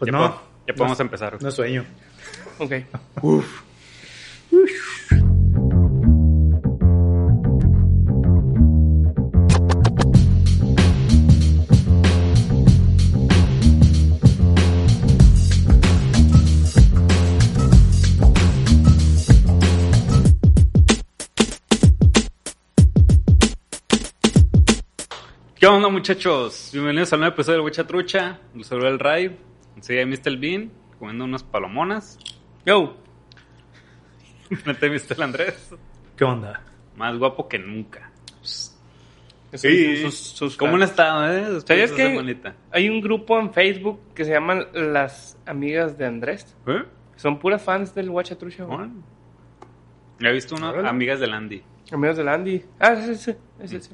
Pues ya no. po- ya podemos empezar. No sueño. Ok. Uf. ¿Qué onda, muchachos? Bienvenidos al nuevo episodio de Huecha Trucha. Los saluda el Ray. Enseguida Mr. Bean comiendo unas palomonas. Yo. Frente a Mr. Andrés. ¿Qué onda? Más guapo que nunca. Sí. Sus, sus ¿Cómo han estado, eh? ¿Sabías que hay, un grupo en Facebook que se llaman Las Amigas de Andrés? ¿Eh? Son puras fans del Guachatrucha. Ya he visto unas amigas del Andy. Amigos del Andy. Ah, sí, sí, sí, sí, sí.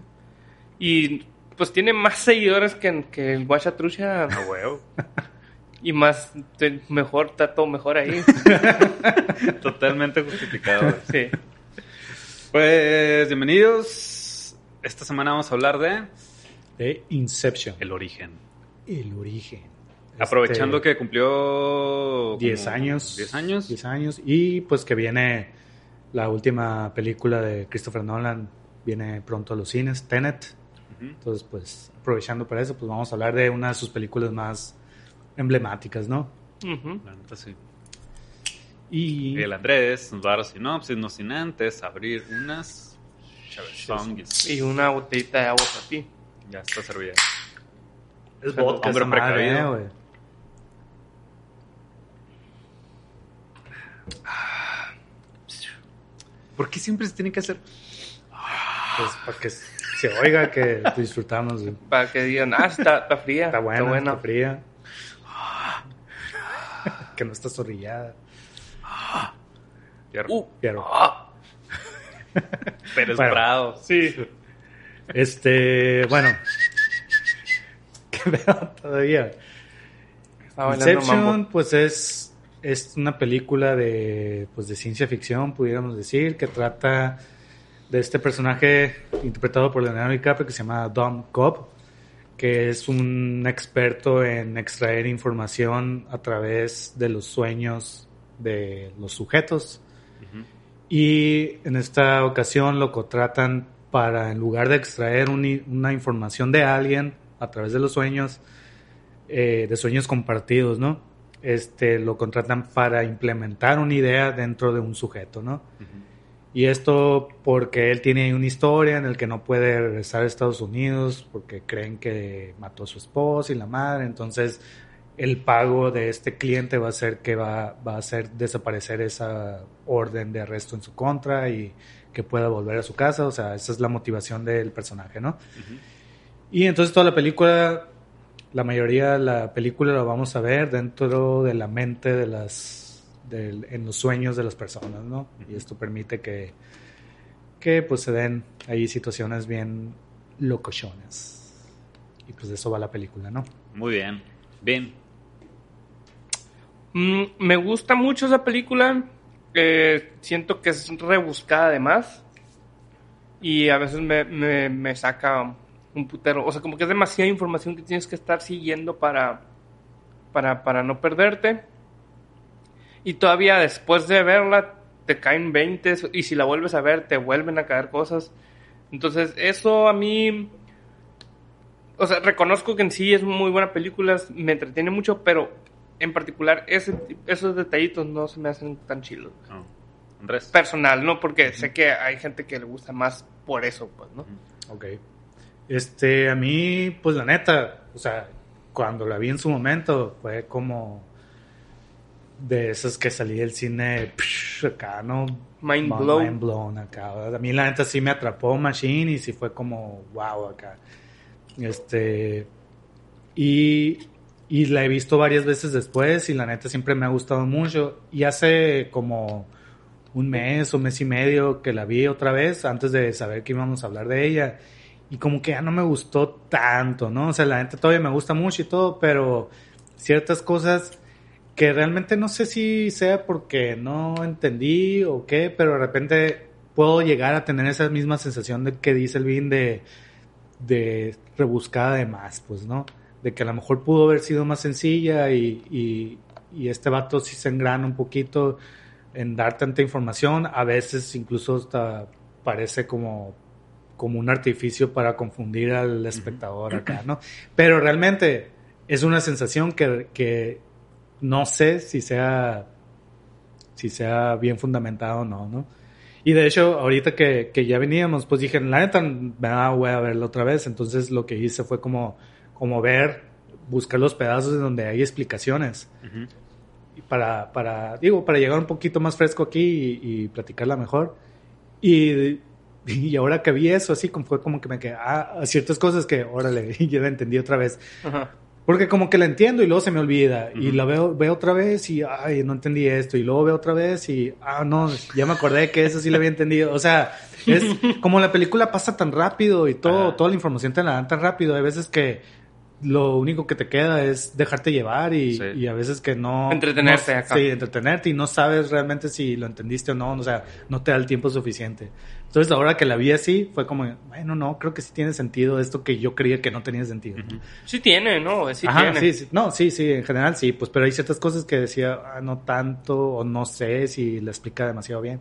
Y pues tiene más seguidores que, que el Guachatrucha. A huevo. Y más, te- mejor, está todo mejor ahí. Totalmente justificado. Sí. Pues, bienvenidos. Esta semana vamos a hablar de De Inception. el origen. El origen. Aprovechando Este, que cumplió... 10 como años. 10 años. 10 años. Y pues que viene la última película de Christopher Nolan. Viene pronto a los cines, Tenet. Entonces, pues, aprovechando para eso, pues vamos a hablar de una de sus películas más emblemáticas, ¿no? Ujú. La neta, sí. Y el Andrés nos va a dar sinopsis, no sin antes abrir unas chavezonguis. Y una botellita de agua para ti. Ya está servida. es vodka esa madre, eh, güey. ¿Por qué siempre se tiene que hacer? Pues para que se oiga que disfrutamos. güey. Para que digan, ah, está, está fría. Está buena, está, buena. fría. Que no está zorrillada. Uh, Pero, ah, Pérez bueno. Prado. sí. este, bueno. ¿Qué veo todavía? Inception, mambo. pues es, es una película de, pues, de ciencia ficción, pudiéramos decir, que trata de este personaje interpretado por Leonardo DiCaprio que se llama Dom Cobb, que es un experto en extraer información a través de los sueños de los sujetos. Y en esta ocasión lo contratan para, en lugar de extraer un- una información de alguien a través de los sueños, eh, de sueños compartidos, ¿no? Este, lo contratan para implementar una idea dentro de un sujeto, ¿no? Y esto porque él tiene una historia en el que no puede regresar a Estados Unidos porque creen que mató a su esposa y la madre. Entonces, el pago de este cliente va a ser que va, va a hacer desaparecer esa orden de arresto en su contra y que pueda volver a su casa. O sea, esa es la motivación del personaje, ¿no? Y entonces toda la película, la mayoría de la película la vamos a ver dentro de la mente de las, del- en los sueños de las personas, ¿no? Y esto permite que, que pues se den ahí situaciones bien locochonas. Y pues de eso va la película, ¿no? Muy bien. Bien. Mm, me gusta mucho esa película. Eh, siento que es rebuscada además. Y a veces me, me, me saca un putero. O sea, como que es demasiada información que tienes que estar siguiendo para, para, para no perderte. Y todavía después de verla te caen 20 y si la vuelves a ver te vuelven a caer cosas. Entonces eso a mí... O sea, reconozco que en sí es muy buena película, me entretiene mucho, pero en particular ese, esos detallitos no se me hacen tan chilos. Andrés. Personal, ¿no? Porque sé que hay gente que le gusta más por eso, pues, ¿no? Ok. Este, a mí, pues la neta, o sea, cuando la vi en su momento, fue como de esas que salí del cine, psh, acá, ¿no? Mind blown. Mind blown acá. A mí la neta sí me atrapó Machine y sí fue como, wow, acá. Este, y, y la he visto varias veces después y la neta siempre me ha gustado mucho. Y hace como un mes o mes y medio que la vi otra vez antes de saber que íbamos a hablar de ella. Y como que ya no me gustó tanto, ¿no? O sea, la neta todavía me gusta mucho y todo, pero ciertas cosas que realmente no sé si sea porque no entendí o qué, pero de repente puedo llegar a tener esa misma sensación de que dice el Vin de, de rebuscada de más, pues, ¿no? de que a lo mejor pudo haber sido más sencilla y, y, y este vato sí se engrana un poquito en dar tanta información, a veces incluso hasta parece como, como un artificio para confundir al espectador acá, ¿no? Pero realmente es una sensación que, que no sé si sea, si sea bien fundamentado o no, ¿no? Y de hecho, ahorita que, que ya veníamos, pues dije, la neta, me da voy a verlo otra vez. Entonces lo que hice fue como, como ver, buscar los pedazos en donde hay explicaciones. Y para, para, digo, para llegar un poquito más fresco aquí y, y platicarla mejor. Y, y ahora que vi eso, así como fue como que me quedé, ah, ciertas cosas que, órale, ya la entendí otra vez. Ajá. Porque como que la entiendo y luego se me olvida. Y la veo, veo otra vez y, ay, no entendí esto. Y luego veo otra vez y, ah, no, ya me acordé que eso sí lo había entendido. O sea, es como la película pasa tan rápido y todo, Ajá. toda la información te la dan tan rápido. Hay veces que lo único que te queda es dejarte llevar y, Sí. y a veces que no... Entretenerte no- acá. Sí, entretenerte y no sabes realmente si lo entendiste o no. O sea, no te da el tiempo suficiente. Entonces, ahora que la vi así, fue como, bueno, no, creo que sí tiene sentido esto que yo creía que no tenía sentido. Sí tiene, ¿no? Sí Ajá, tiene. sí, sí. No, sí, sí, en general sí, pues, pero hay ciertas cosas que decía, ah, no tanto, o no sé si la explica demasiado bien.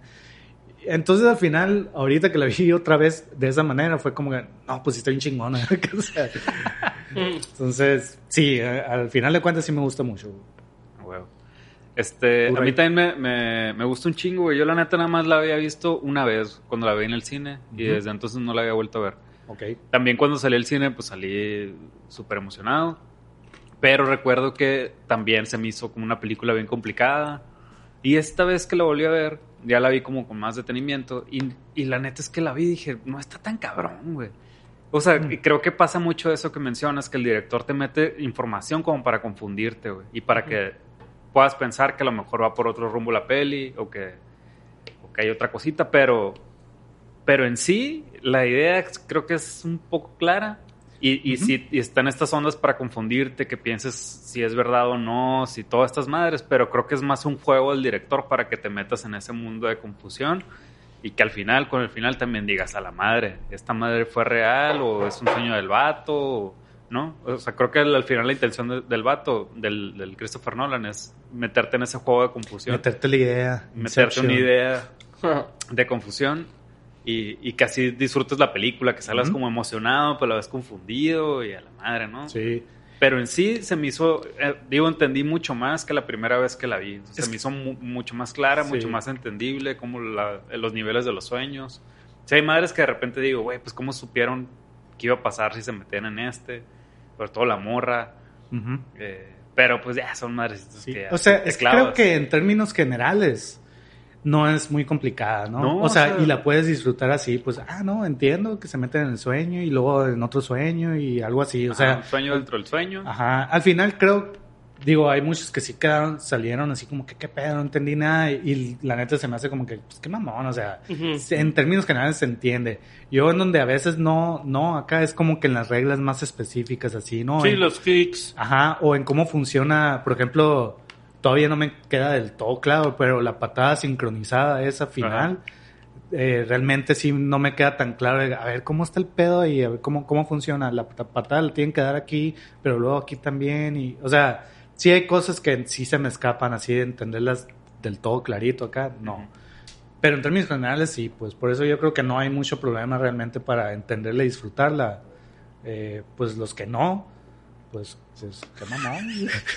Entonces, al final, ahorita que la vi otra vez de esa manera, fue como que, no, pues sí está bien chingona. O sea, Mm. Entonces, sí, al final de cuentas sí me gusta mucho. Este, a mí también me, me, me gusta un chingo, güey. Yo la neta nada más la había visto una vez cuando la vi en el cine y desde entonces no la había vuelto a ver. Ok. También cuando salí al cine, pues salí súper emocionado. Pero recuerdo que también se me hizo como una película bien complicada. Y esta vez que la volví a ver, ya la vi como con más detenimiento. Y, y la neta es que la vi y dije, no está tan cabrón, güey. O sea, Mm. creo que pasa mucho eso que mencionas, que el director te mete información como para confundirte, güey. Y para que puedas pensar que a lo mejor va por otro rumbo la peli o que, o que hay otra cosita, pero, pero en sí la idea creo que es un poco clara. Y, y si y están estas ondas para confundirte, que pienses si es verdad o no, si todas estas madres, pero creo que es más un juego del director para que te metas en ese mundo de confusión y que al final, con el final también digas a la madre, ¿esta madre fue real o es un sueño del vato? o- ¿No? O sea, creo que al al final la intención de- del vato, del, del Christopher Nolan, es meterte en ese juego de confusión, Meterte la idea. meterte una idea de confusión y, y que así disfrutes la película, que salgas como emocionado, pero a la vez confundido y a la madre, ¿no? Sí. Pero en sí se me hizo, eh, digo, entendí mucho más que la primera vez que la vi. Se Es me hizo mu- mucho más clara, Sí. mucho más entendible, como la- los niveles de los sueños. O sea, hay madres que de repente digo, güey, pues cómo supieron qué iba a pasar si se metían en este, sobre todo la morra. Eh, pero pues ya son madres Sí. que O sea, es creo que en términos generales no es muy complicada, ¿no? No, o, sea, o sea- y la puedes disfrutar así, pues, ah, no, entiendo que se meten en el sueño y luego en otro sueño y algo así, o Ajá, sea, un sueño dentro del sueño. ajá, al final creo, digo, hay muchos que sí quedaron, salieron así como que qué pedo, no entendí nada y, y la neta se me hace como que, pues qué mamón, o sea, Ujú. en términos generales se entiende. Yo en donde a veces no, no, acá es como que en las reglas más específicas así, ¿no? Sí, En- los kicks. Ajá, o en cómo funciona, por ejemplo, todavía no me queda del todo claro, pero la patada sincronizada esa final, eh, realmente sí no me queda tan claro. A ver, ¿cómo está el pedo y a ver cómo, cómo funciona? La pat- patada la tienen que dar aquí, pero luego aquí también. y O sea, sí hay cosas que sí se me escapan así de entenderlas del todo clarito acá, no. Pero en términos generales sí, pues por eso yo creo que no hay mucho problema realmente para entenderla y disfrutarla. Eh, pues los que no, pues, pues qué mamón.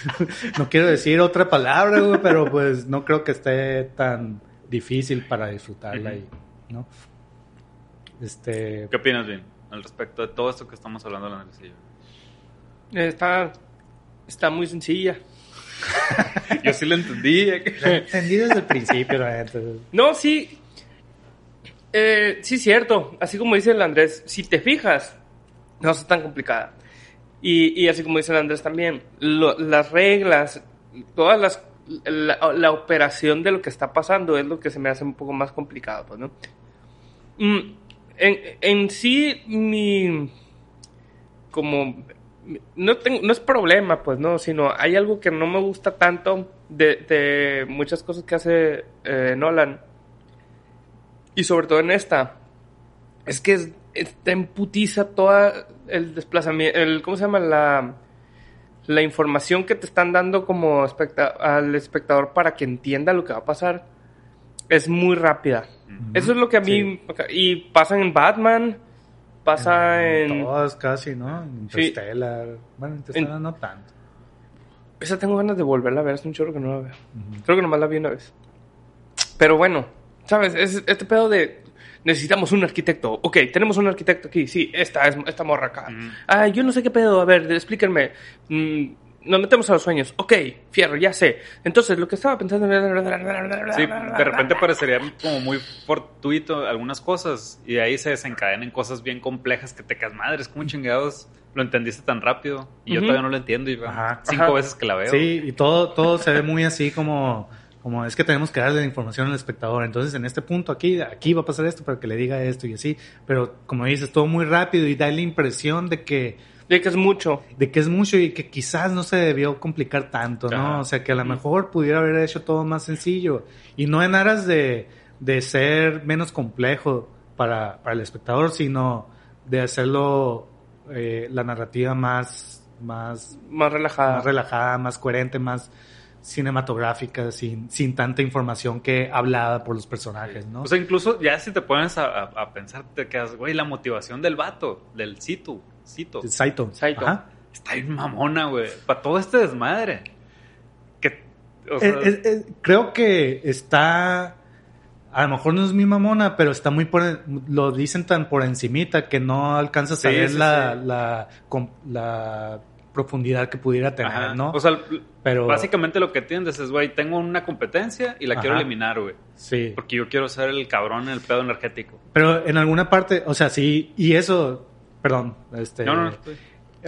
no quiero decir otra palabra, güey, pero pues no creo que esté tan difícil para disfrutarla y, ¿no? Este, ¿Qué opinas, bien, al respecto de todo esto que estamos hablando, Andrés y yo? Está, está muy sencilla. Yo sí lo entendí. entendí desde el principio, la neta. No, sí. Eh, sí, cierto. Así como dice el Andrés, si te fijas, no es tan complicada. Y, y así como dice el Andrés también, lo- las reglas, todas las. La, la operación de lo que está pasando es lo que se me hace un poco más complicado, pues, ¿no? Mm, en, en sí, mi. Como. No, tengo, no es problema, pues, ¿no? Sino hay algo que no me gusta tanto de, de muchas cosas que hace eh, Nolan. Y sobre todo en esta. Es que es, es- te emputiza toda el desplazamiento. El, ¿Cómo se llama? La, la información que te están dando como especta- al espectador para que entienda lo que va a pasar es muy rápida. Eso es lo que a mí... Y pasa en Batman, pasa en... Todas casi, ¿no? Interstellar. Bueno, Interstellar no tanto. Esa tengo ganas de volverla a ver, es un chorro que no la veo. Creo que nomás la vi una vez. Pero bueno, ¿sabes? Es este pedo de necesitamos un arquitecto. Ok, tenemos un arquitecto aquí. Sí, esta es esta morra acá. Ah, yo no sé qué pedo. A ver, explíquenme. Mm, nos metemos a los sueños. Ok, fierro, ya sé. Entonces, lo que estaba pensando... Sí, de repente parecería como muy fortuito algunas cosas y de ahí se desencadenan cosas bien complejas que te quedas madres, como chingados lo entendiste tan rápido y yo todavía no lo entiendo y va Ajá. cinco Ajá. veces que la veo. Sí, y todo, todo se ve muy así como, como es que tenemos que darle la información al espectador. Entonces, en este punto aquí, aquí va a pasar esto para que le diga esto y así. Pero como dices, todo muy rápido y da la impresión de que, De que es mucho. de que es mucho y que quizás no se debió complicar tanto, ¿no? Ajá. O sea, que a lo mejor pudiera haber hecho todo más sencillo. Y no en aras de, de ser menos complejo para, para el espectador, sino de hacerlo eh, la narrativa más, más Más relajada. más relajada, más coherente, más cinematográfica, sin, sin tanta información que hablada por los personajes, ¿no? O sea, incluso ya si te pones a, a- a pensar, te quedas, güey, la motivación del vato, del Cito, Saito. Saito. Ajá. está bien mamona, güey, para todo este desmadre. Que, o sea, Eh, eh, eh, creo que está, a lo mejor no es mi mamona, pero está muy por, lo dicen tan por encimita que no alcanzas a Sí, sí, la, sí. La, la profundidad que pudiera tener, ajá. ¿no? O sea, pero básicamente lo que entiendes es, güey, tengo una competencia y la quiero eliminar, güey. sí. Porque yo quiero ser el cabrón en el pedo energético. Pero en alguna parte, o sea, sí, y eso, perdón, este, No, no, estoy-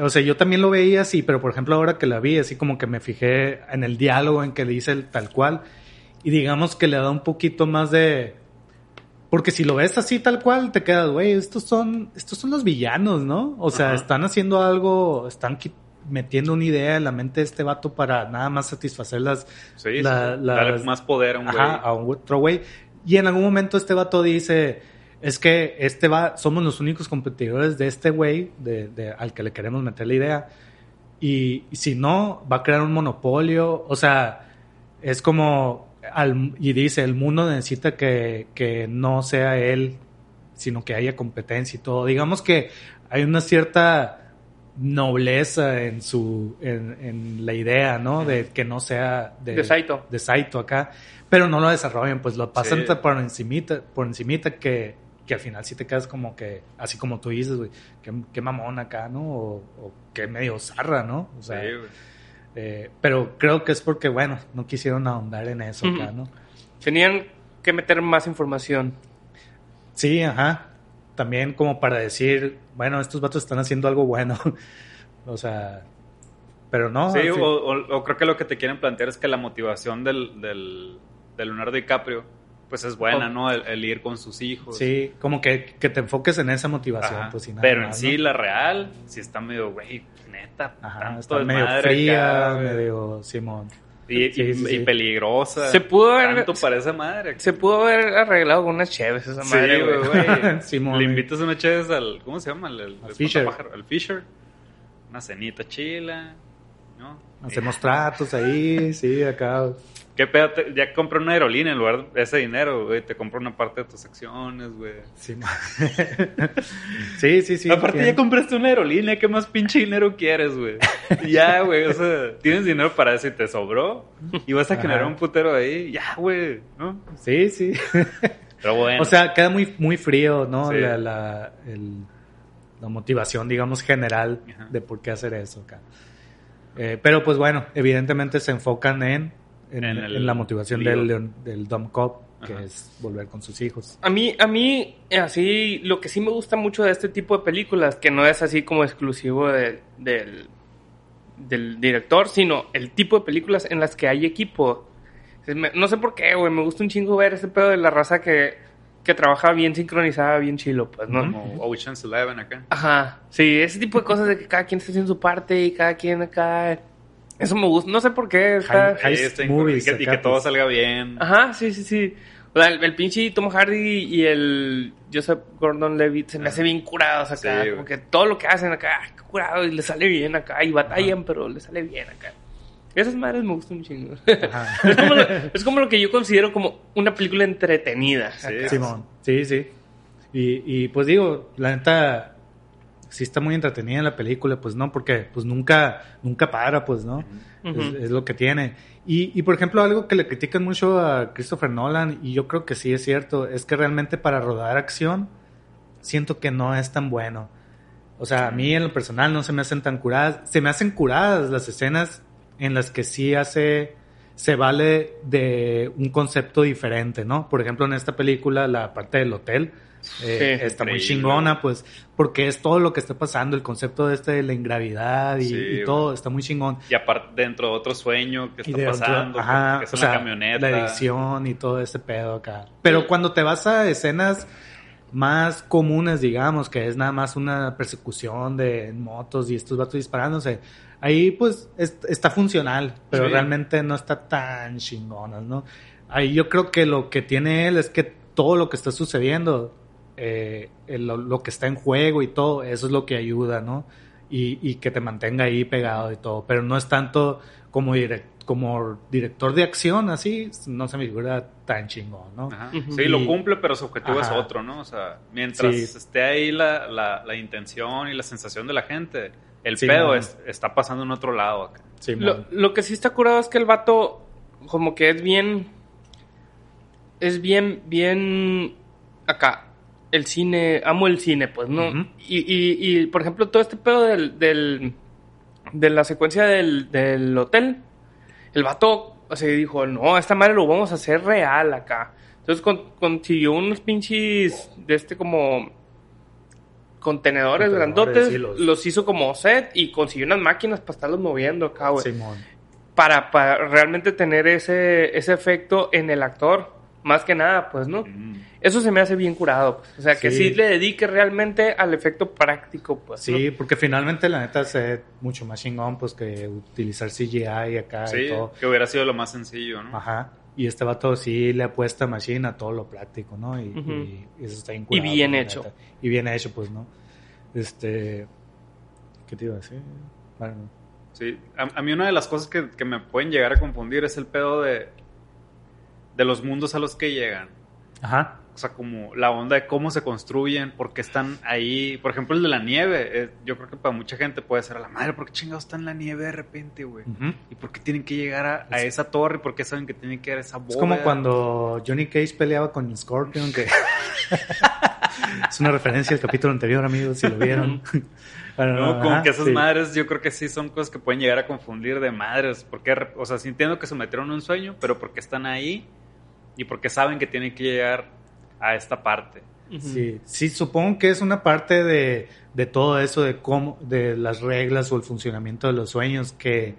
O sea, yo también lo veía así, pero por ejemplo ahora que la vi, así como que me fijé en el diálogo en que le dice el tal cual y digamos que le da un poquito más de... Porque si lo ves así tal cual, te quedas, güey, estos son, estos son los villanos, ¿no? O sea, Ajá. están haciendo algo, están metiendo una idea en la mente de este vato para nada más satisfacer las... Sí, la- sí. las- darle más poder a un güey. A un otro güey. Y en algún momento este vato dice, es que este va, somos los únicos competidores de este güey, de, de- al que le queremos meter la idea. Y, y si no, va a crear un monopolio. O sea, es como, al- y dice, el mundo necesita que, que no sea él, sino que haya competencia y todo. Digamos que hay una cierta nobleza en su en, en la idea, ¿no? De que no sea De Saito. de Saito acá, pero no lo desarrollan, pues lo pasan Sí. por encimita, por encimita que, que al final sí te quedas como que, así como tú dices, güey, qué, qué mamón acá, ¿no? O, o qué medio zarra, ¿no? O sea, Sí, güey. eh, pero creo que es porque, bueno, no quisieron ahondar en eso acá, Ujú. ¿no? Tenían que meter más información. Sí, ajá. También como para decir, bueno, estos vatos están haciendo algo bueno. o sea, pero no. Sí, o, fin- o- o creo que lo que te quieren plantear es que la motivación del, del, de Leonardo DiCaprio, pues es buena. ¿no? El, el ir con sus hijos. sí, como que, que te enfoques en esa motivación, Ajá. pues nada Pero en más, sí, ¿no? la real, sí está medio, güey, neta. Ajá, tanto está medio fría, acá, medio Simón. Y, Sí, y- sí, y sí. peligrosa. Se pudo haber- Tanto para esa madre. Se pudo haber arreglado con unas cheves esa madre, güey, güey. güey. Simón, Le invitas una chévez al. ¿Cómo se llama? El, el, Al el Fisher. Al Fisher. Una cenita chila. ¿No? Hacemos tratos ahí, sí, acá. ¿Qué pedo? Te- ya compré una aerolínea en lugar de ese dinero, güey. Te compro una parte de tus acciones, güey. Simón. sí, sí, sí. Aparte, bien. ya compraste una aerolínea. ¿Qué más pinche dinero quieres, güey? ya, güey. O sea, tienes dinero para eso y te sobró. Y vas a Ajá. generar un putero ahí. Ya, güey. ¿No? Sí, sí. Pero bueno. O sea, queda muy, muy frío, ¿no? Sí. La, la, el- la motivación, digamos, general Ajá. de por qué hacer eso acá. Eh, pero pues bueno, evidentemente se enfocan en, en, En el en la motivación del, leon- del Dumb Cop, que Ajá. es volver con sus hijos. A mí, a mí, así, lo que sí me gusta mucho de este tipo de películas, que no es así como exclusivo de- del, del director, sino el tipo de películas en las que hay equipo. No sé por qué, güey, me gusta un chingo ver ese pedo de la raza que, que trabaja bien sincronizada, bien chilo, pues, ¿no? Como Ocean's Eleven acá. Ajá, sí, ese tipo de cosas de que cada quien está haciendo su parte y cada quien acá... Eso me gusta, no sé por qué. Está... High- está movies y que, y que todo pues. salga bien. Ajá, sí, sí, sí. O sea, el, el pinche Tom Hardy y el Joseph Gordon-Levitt se me hace bien curados acá. Sí, como que todo lo que hacen acá, qué curado, y le sale bien acá. Y batallan, pero le sale bien acá. Esas madres me gustan un chingo. Ajá. es, como lo, es como lo que yo considero como una película entretenida. Sí. acá. Simón, sí, sí. Y, y pues digo, la neta, sí está muy entretenida en la película, pues no, porque pues nunca, nunca para, pues no. Es lo que tiene. Y, y por ejemplo, algo que le critican mucho a Christopher Nolan, y yo creo que sí es cierto, es que realmente para rodar acción, siento que no es tan bueno. O sea, a mí en lo personal no se me hacen tan curadas. Se me hacen curadas las escenas en las que sí hace, se vale de un concepto diferente, ¿no? Por ejemplo, en esta película, la parte del hotel, eh, Sí, está muy chingona, pues, porque es todo lo que está pasando, el concepto de este de la ingravidad y, Sí, y güey. todo, está muy chingón. Y aparte, dentro de otro sueño que está pasando, que- ajá, que es o una sea, camioneta. La edición y todo ese pedo acá. Pero cuando te vas a escenas más comunes, digamos, que es nada más una persecución de motos y estos vatos disparándose, ahí pues es- está funcional, pero Sí. realmente no está tan chingona, ¿no? Ahí yo creo que lo que tiene él es que todo lo que está sucediendo, eh, el- lo, que está en juego y todo, eso es lo que ayuda, ¿no? Y, y que te mantenga ahí pegado y todo, pero no es tanto como, direc- como director de acción, así, no se me figura tan chingón, ¿no? Ajá. Sí, lo cumple, pero su objetivo Ajá. es otro, ¿no? O sea, mientras Sí. esté ahí la, la, la intención y la sensación de la gente, el Sí, pedo es- está pasando en otro lado acá. Sí, Lo, lo que sí está curado es que el vato, como que es bien. Es bien, bien. Acá. El cine. Amo el cine, pues, ¿no? Y, y, y, por ejemplo, todo este pedo del. del de la secuencia del, del hotel. El vato, o sea, dijo: No, esta madre lo vamos a hacer real acá. Entonces con- consiguió unos pinches. De este como. Contenedores, Contenedores, grandotes, los- los... hizo como set y consiguió unas máquinas para estarlos moviendo acá, güey Simón. para, para realmente tener ese, ese efecto en el actor, más que nada, pues, ¿no? Mm. Eso se me hace bien curado, pues. O sea, que Sí. sí le dedique realmente al efecto práctico, pues. ¿no? Sí, porque finalmente la neta es mucho más chingón pues que utilizar CGI acá y Sí, todo. que hubiera sido lo más sencillo, ¿no? Ajá. Y este vato sí le apuesta machine a todo lo práctico, ¿no? Y, y eso está bien Y curado, bien la hecho. neta. Y bien hecho, pues, ¿no? Este... ¿Qué te iba a decir? Bueno, Sí, a, a mí una de las cosas que, que me pueden llegar a confundir es el pedo de, de los mundos a los que llegan. Ajá. O sea, como la onda de cómo se construyen, por qué están ahí. Por ejemplo, el de la nieve. eh, yo creo que para mucha gente puede ser a la madre, ¿por qué chingados está en la nieve de repente, güey? ¿Y por qué tienen que llegar a, a esa torre? ¿Por qué saben que tienen que ir a esa bóveda? Es como cuando Johnny Cage peleaba con Scorpion, que es una referencia al capítulo anterior, amigos, si lo vieron. Bueno, No, como que esas sí. madres yo creo que sí son cosas que pueden llegar a confundir de madres. Porque, o sea, sí entiendo que se metieron en un sueño, pero porque están ahí y porque saben que tienen que llegar a esta parte. Ujú. Sí, sí, supongo que es una parte de, de todo eso, de cómo, de las reglas o el funcionamiento de los sueños que,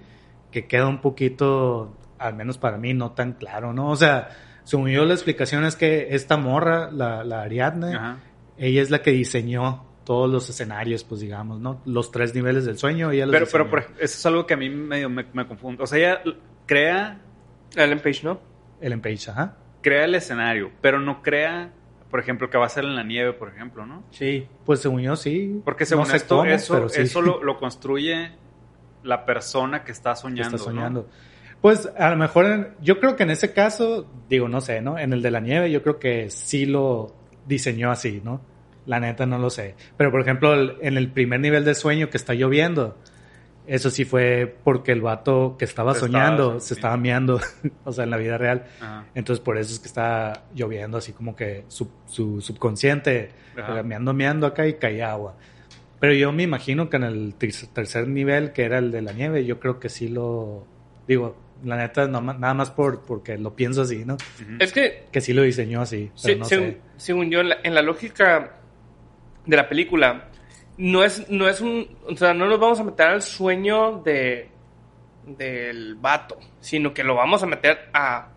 que queda un poquito, al menos para mí, no tan claro, ¿no? O sea, según yo la explicación es que esta morra, la, la Ariadne, Ajá. ella es la que diseñó todos los escenarios, pues digamos, ¿no? Los tres niveles del sueño, ella los Pero, pero diseñó. por ej- eso es algo que a mí medio me, me confunde. O sea, ella crea, Ellen Page, ¿no? Ellen Page, ajá. crea el escenario, pero no crea, por ejemplo, que va a ser en la nieve, por ejemplo, ¿no? Sí. Pues según yo sí. Porque según No esto, cómo, eso, sí. eso lo, lo construye la persona que está que soñando. está ¿no? soñando. Pues a lo mejor, en- yo creo que en ese caso, digo, no sé, ¿no? En el de la nieve, yo creo que sí lo diseñó así, ¿no? La neta no lo sé. Pero por ejemplo, el- en el primer nivel de sueño que está lloviendo, eso sí fue porque el vato que estaba Se soñando se estaba meando, o sea, en la vida real. Ajá. Entonces por eso es que está lloviendo, así como que su, su subconsciente, meando, meando acá y caía agua. Pero yo me imagino que en el ter- tercer nivel, que era el de la nieve, yo creo que sí lo, digo, la neta, no nada más por, porque lo pienso así, ¿no? Es que, Que sí lo diseñó así, pero se- no según, sé. según yo, en la, en la lógica de la película, no es, no es un. O sea, no nos vamos a meter al sueño de del vato, sino que lo vamos a meter a,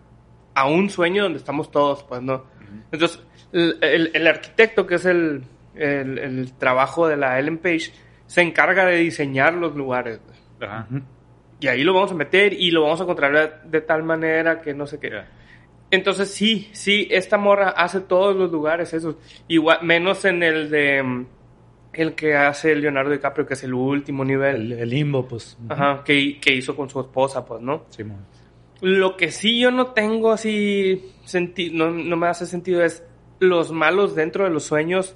a un sueño donde estamos todos, pues, ¿no? Entonces, el, el- el arquitecto, que es el, el, el trabajo de la Ellen Page, se encarga de diseñar los lugares. Ujú. Y ahí lo vamos a meter y lo vamos a controlar de tal manera que no sé qué. Entonces sí, sí, esta morra hace todos los lugares esos. Igual, menos en el de mm, el que hace Leonardo DiCaprio, que es el último nivel. El, el limbo, pues. Ajá, que, que hizo con su esposa, pues, ¿no? Simón. Lo que sí yo no tengo así sentido, no, no me hace sentido es los malos dentro de los sueños,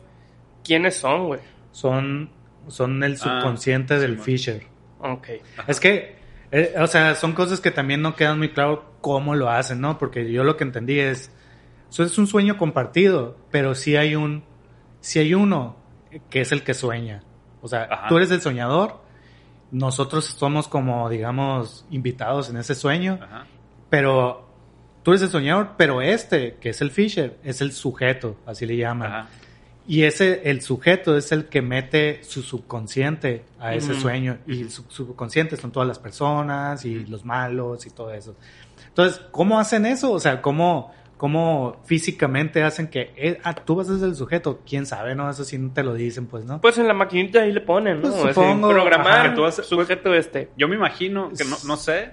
¿quiénes son, güey? Son, son el subconsciente del Simón. Fisher. Ok. Es que, eh, o sea, son cosas que también no quedan muy claro cómo lo hacen, ¿no? Porque yo lo que entendí es, eso es un sueño compartido, pero sí hay un, sí hay uno que es el que sueña. O sea, Ajá. tú eres el soñador, nosotros somos como, digamos, invitados en ese sueño, Ajá. pero tú eres el soñador, pero este, que es el Fisher, es el sujeto, así le llaman. Ajá. Y ese, el sujeto es el que mete su subconsciente a ese Ujú. sueño. Y el sub- subconsciente son todas las personas y los malos y todo eso. Entonces, ¿cómo hacen eso? O sea, ¿cómo, cómo físicamente hacen que eh, ah, tú vas a ser el sujeto? ¿Quién sabe? No, eso sí no te lo dicen, pues, ¿no? Pues en la maquinita ahí le ponen, ¿no? Pues Así, supongo, programar ajá, que tú haces- sujeto este. Yo me imagino que no, no sé,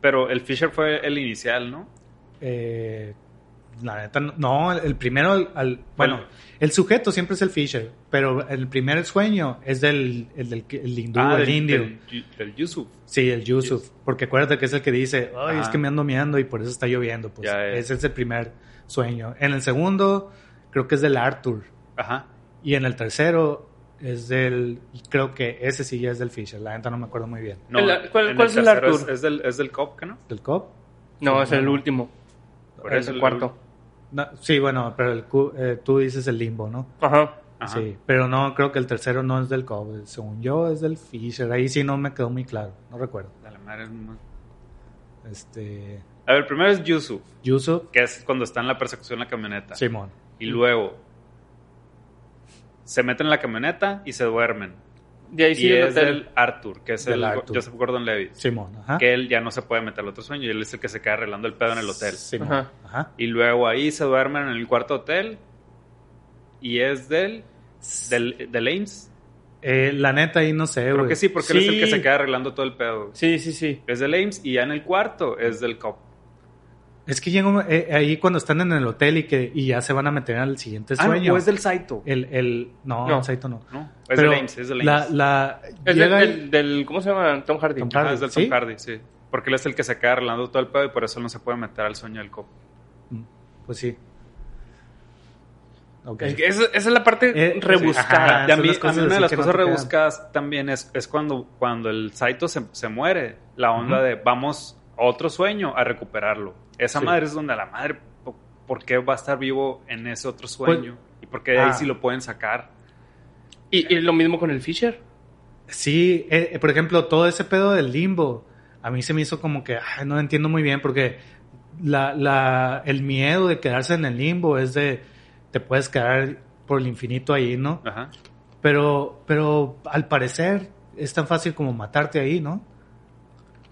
pero el Fisher fue el inicial, ¿no? Eh, la neta, no- no, el el primero, al, al- bueno, el sujeto siempre es el Fisher, pero el primer sueño es del, el, del el hindú, el Ah, del, indio. del, del Yusuf. Sí, el Yusuf. Porque acuérdate que es el que dice, ay, es que me ando meando y por eso está lloviendo. Pues Ya ese es el primer sueño. En el segundo, creo que es del Arthur. Ajá. Y en el tercero es del, creo que ese sí ya es del Fisher. La neta no me acuerdo muy bien. No, El- ¿cuál- cuál es el tercero Arthur? Es, es del, es del Cop, ¿no? ¿Del Cobb? No, Sí, es el último. Por el eso el- cuarto. No, sí, bueno, pero el, cu- eh, tú dices el limbo, ¿no? Ajá. Ajá. Sí, pero no, creo que el tercero no es del Cobb. Según yo es del Fisher. Ahí sí no me quedó muy claro. No recuerdo. A la madre es muy- Este, A ver, primero es Yusuf, Yusuf, que es cuando está en la persecución en la camioneta. Simón. Y luego se meten en la camioneta y se duermen. De ahí y es del Arthur, que es el Arthur. Joseph Gordon-Levitt. Simón, ajá. Que él ya no se puede meter al otro sueño y él es el que se queda arreglando el pedo en el hotel. Simón, Ajá. ajá. Y luego ahí se duermen en el cuarto hotel y es del del, del Ames. Eh, la neta ahí no sé, Creo que sí, porque él es el que se queda arreglando todo el pedo. Sí, sí, sí. Es del Ames y ya en el cuarto es del Cop. Es que llega un- eh, ahí cuando están en el hotel y que y ya se van a meter al siguiente sueño. Ah, o es del Saito. el, el, no, No. el Saito no. No, es del Ames, es del la, Ames. la, Es del, llega del, del- ¿Cómo se llama? Tom Hardy. Tom Hardy, es del ¿sí? Tom Hardy, sí. Porque él es el que se queda arreglando todo el pedo y por eso él no se puede meter al sueño del Cop. Mm, Pues sí. Ok. Es que esa, esa es la parte Eh, rebuscada. ajá. A mí, a una de las no cosas quedan. rebuscadas también es, es cuando, cuando el Saito se, se muere. La onda de vamos otro sueño a recuperarlo. Esa Sí. madre es donde a la madre, po- ¿por qué va a estar vivo en ese otro sueño? ¿Y por qué de ahí ah. sí lo pueden sacar? Y, y lo mismo con el Fisher. Sí, eh, eh, por ejemplo, todo ese pedo del limbo, a mí se me hizo como que ay, no entiendo muy bien porque la, la, el miedo de quedarse en el limbo es de te puedes quedar por el infinito ahí, ¿no? Ajá. Pero, pero al parecer es tan fácil como matarte ahí, ¿no?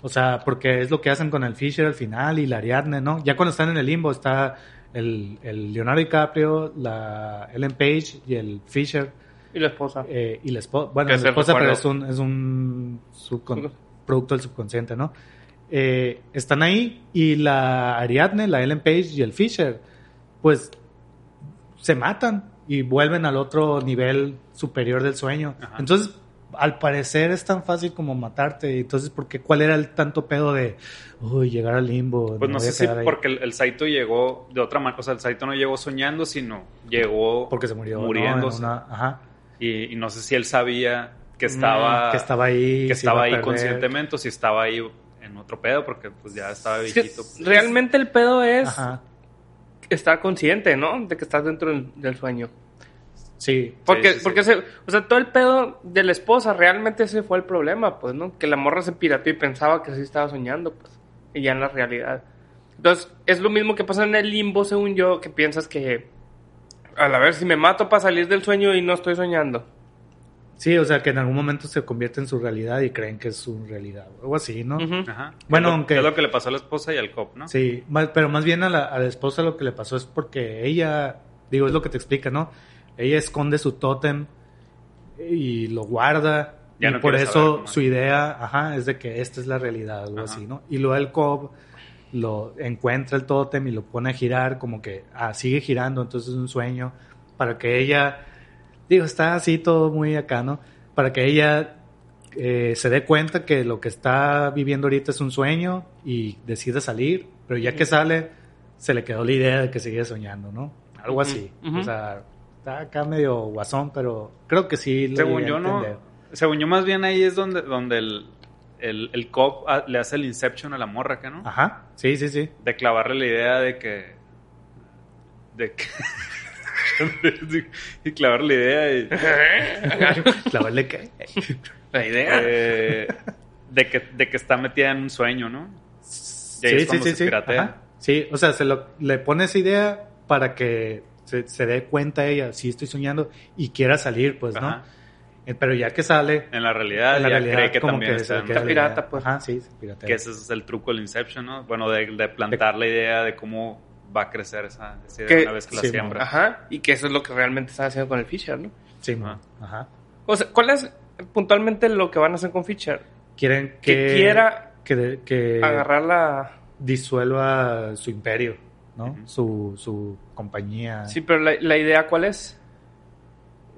O sea, porque es lo que hacen con el Fisher al final y la Ariadne, ¿no? Ya cuando están en el limbo está el, el Leonardo DiCaprio, la Ellen Page y el Fisher Y la esposa. eh, y la esposa, bueno, la esposa, pero es un, es un subcon- producto del subconsciente, ¿no? Eh, están ahí y la Ariadne, la Ellen Page y el Fisher, pues se matan y vuelven al otro nivel superior del sueño. Ajá. Entonces, al parecer es tan fácil como matarte. Entonces, ¿por qué? ¿Cuál era el tanto pedo de, uy, llegar al limbo? Pues no sé si quedar ahí"? porque el, el Saito llegó de otra manera. O sea, el Saito no llegó soñando, sino llegó porque se murió. ¿no? muriéndose. Una- ajá. Y, y no sé si él sabía que estaba, Mm, que estaba ahí. que estaba ahí conscientemente o si estaba ahí en otro pedo, porque pues ya estaba Es que viejito. realmente el pedo es Ajá. estar consciente, ¿no? De que estás dentro del, del sueño. Sí. Porque, sí, sí. porque se- o sea, todo el pedo de la esposa, realmente ese fue el problema, pues, ¿no? Que la morra se pirató y pensaba que sí estaba soñando, pues, y ya en la realidad. Entonces, es lo mismo que pasa en el limbo, según yo, que piensas que, a la ver, si me mato para salir del sueño y no estoy soñando. Sí, o sea, que en algún momento se convierte en su realidad y creen que es su realidad. o Algo así, ¿no? Ajá. Bueno, es lo, aunque- es lo que le pasó a la esposa y al cop, ¿no? Sí, más- pero más bien a la, a la esposa lo que le pasó es porque ella, digo, es lo que te explica, ¿no? Ella esconde su tótem y lo guarda. Ya y no por eso saber su idea, ajá, es de que esta es la realidad, algo Ajá. así, ¿no? Y luego el Cobb lo encuentra el tótem y lo pone a girar, como que ah, sigue girando, entonces es un sueño, para que ella, digo, está así todo muy acá, ¿no? Para que ella eh, se dé cuenta que lo que está viviendo ahorita es un sueño y decide salir, pero ya que sale, se le quedó la idea de que sigue soñando, ¿no? Algo así. O sea, está acá medio guasón, pero creo que sí. lo Según yo, no. Según yo, más bien ahí es donde, donde el, el, el cop le hace el inception a la morra, ¿qué no? Ajá, sí, sí, sí. De clavarle la idea de que. De que. y clavarle la idea y, Clavarle que. La idea. eh, de, que, de que está metida en un sueño, ¿no? Y ahí es cuando se piratea. Ajá. Sí, o sea, se lo, le pone esa idea para que se, se dé cuenta ella, sí estoy soñando y quiera salir, pues, ¿no? Ajá. Eh, Pero ya que sale, En la realidad, en la ya realidad cree que como también que está Está pirata, pues. Ajá, sí, se piratea. Que ese es el truco del Inception, ¿no? Bueno, de, de plantar la idea de cómo va a crecer esa, esa idea Que- una vez que la sí, siembra. Ajá. Y que eso es lo que realmente están haciendo con el Fisher, ¿no? Sí, Ajá. ajá. O sea, ¿cuál es puntualmente lo que van a hacer con Fisher? Quieren que, Que quiera que, que Agarrar la... disuelva su imperio, ¿no? Su, su compañía. Sí, pero la, la idea, ¿cuál es?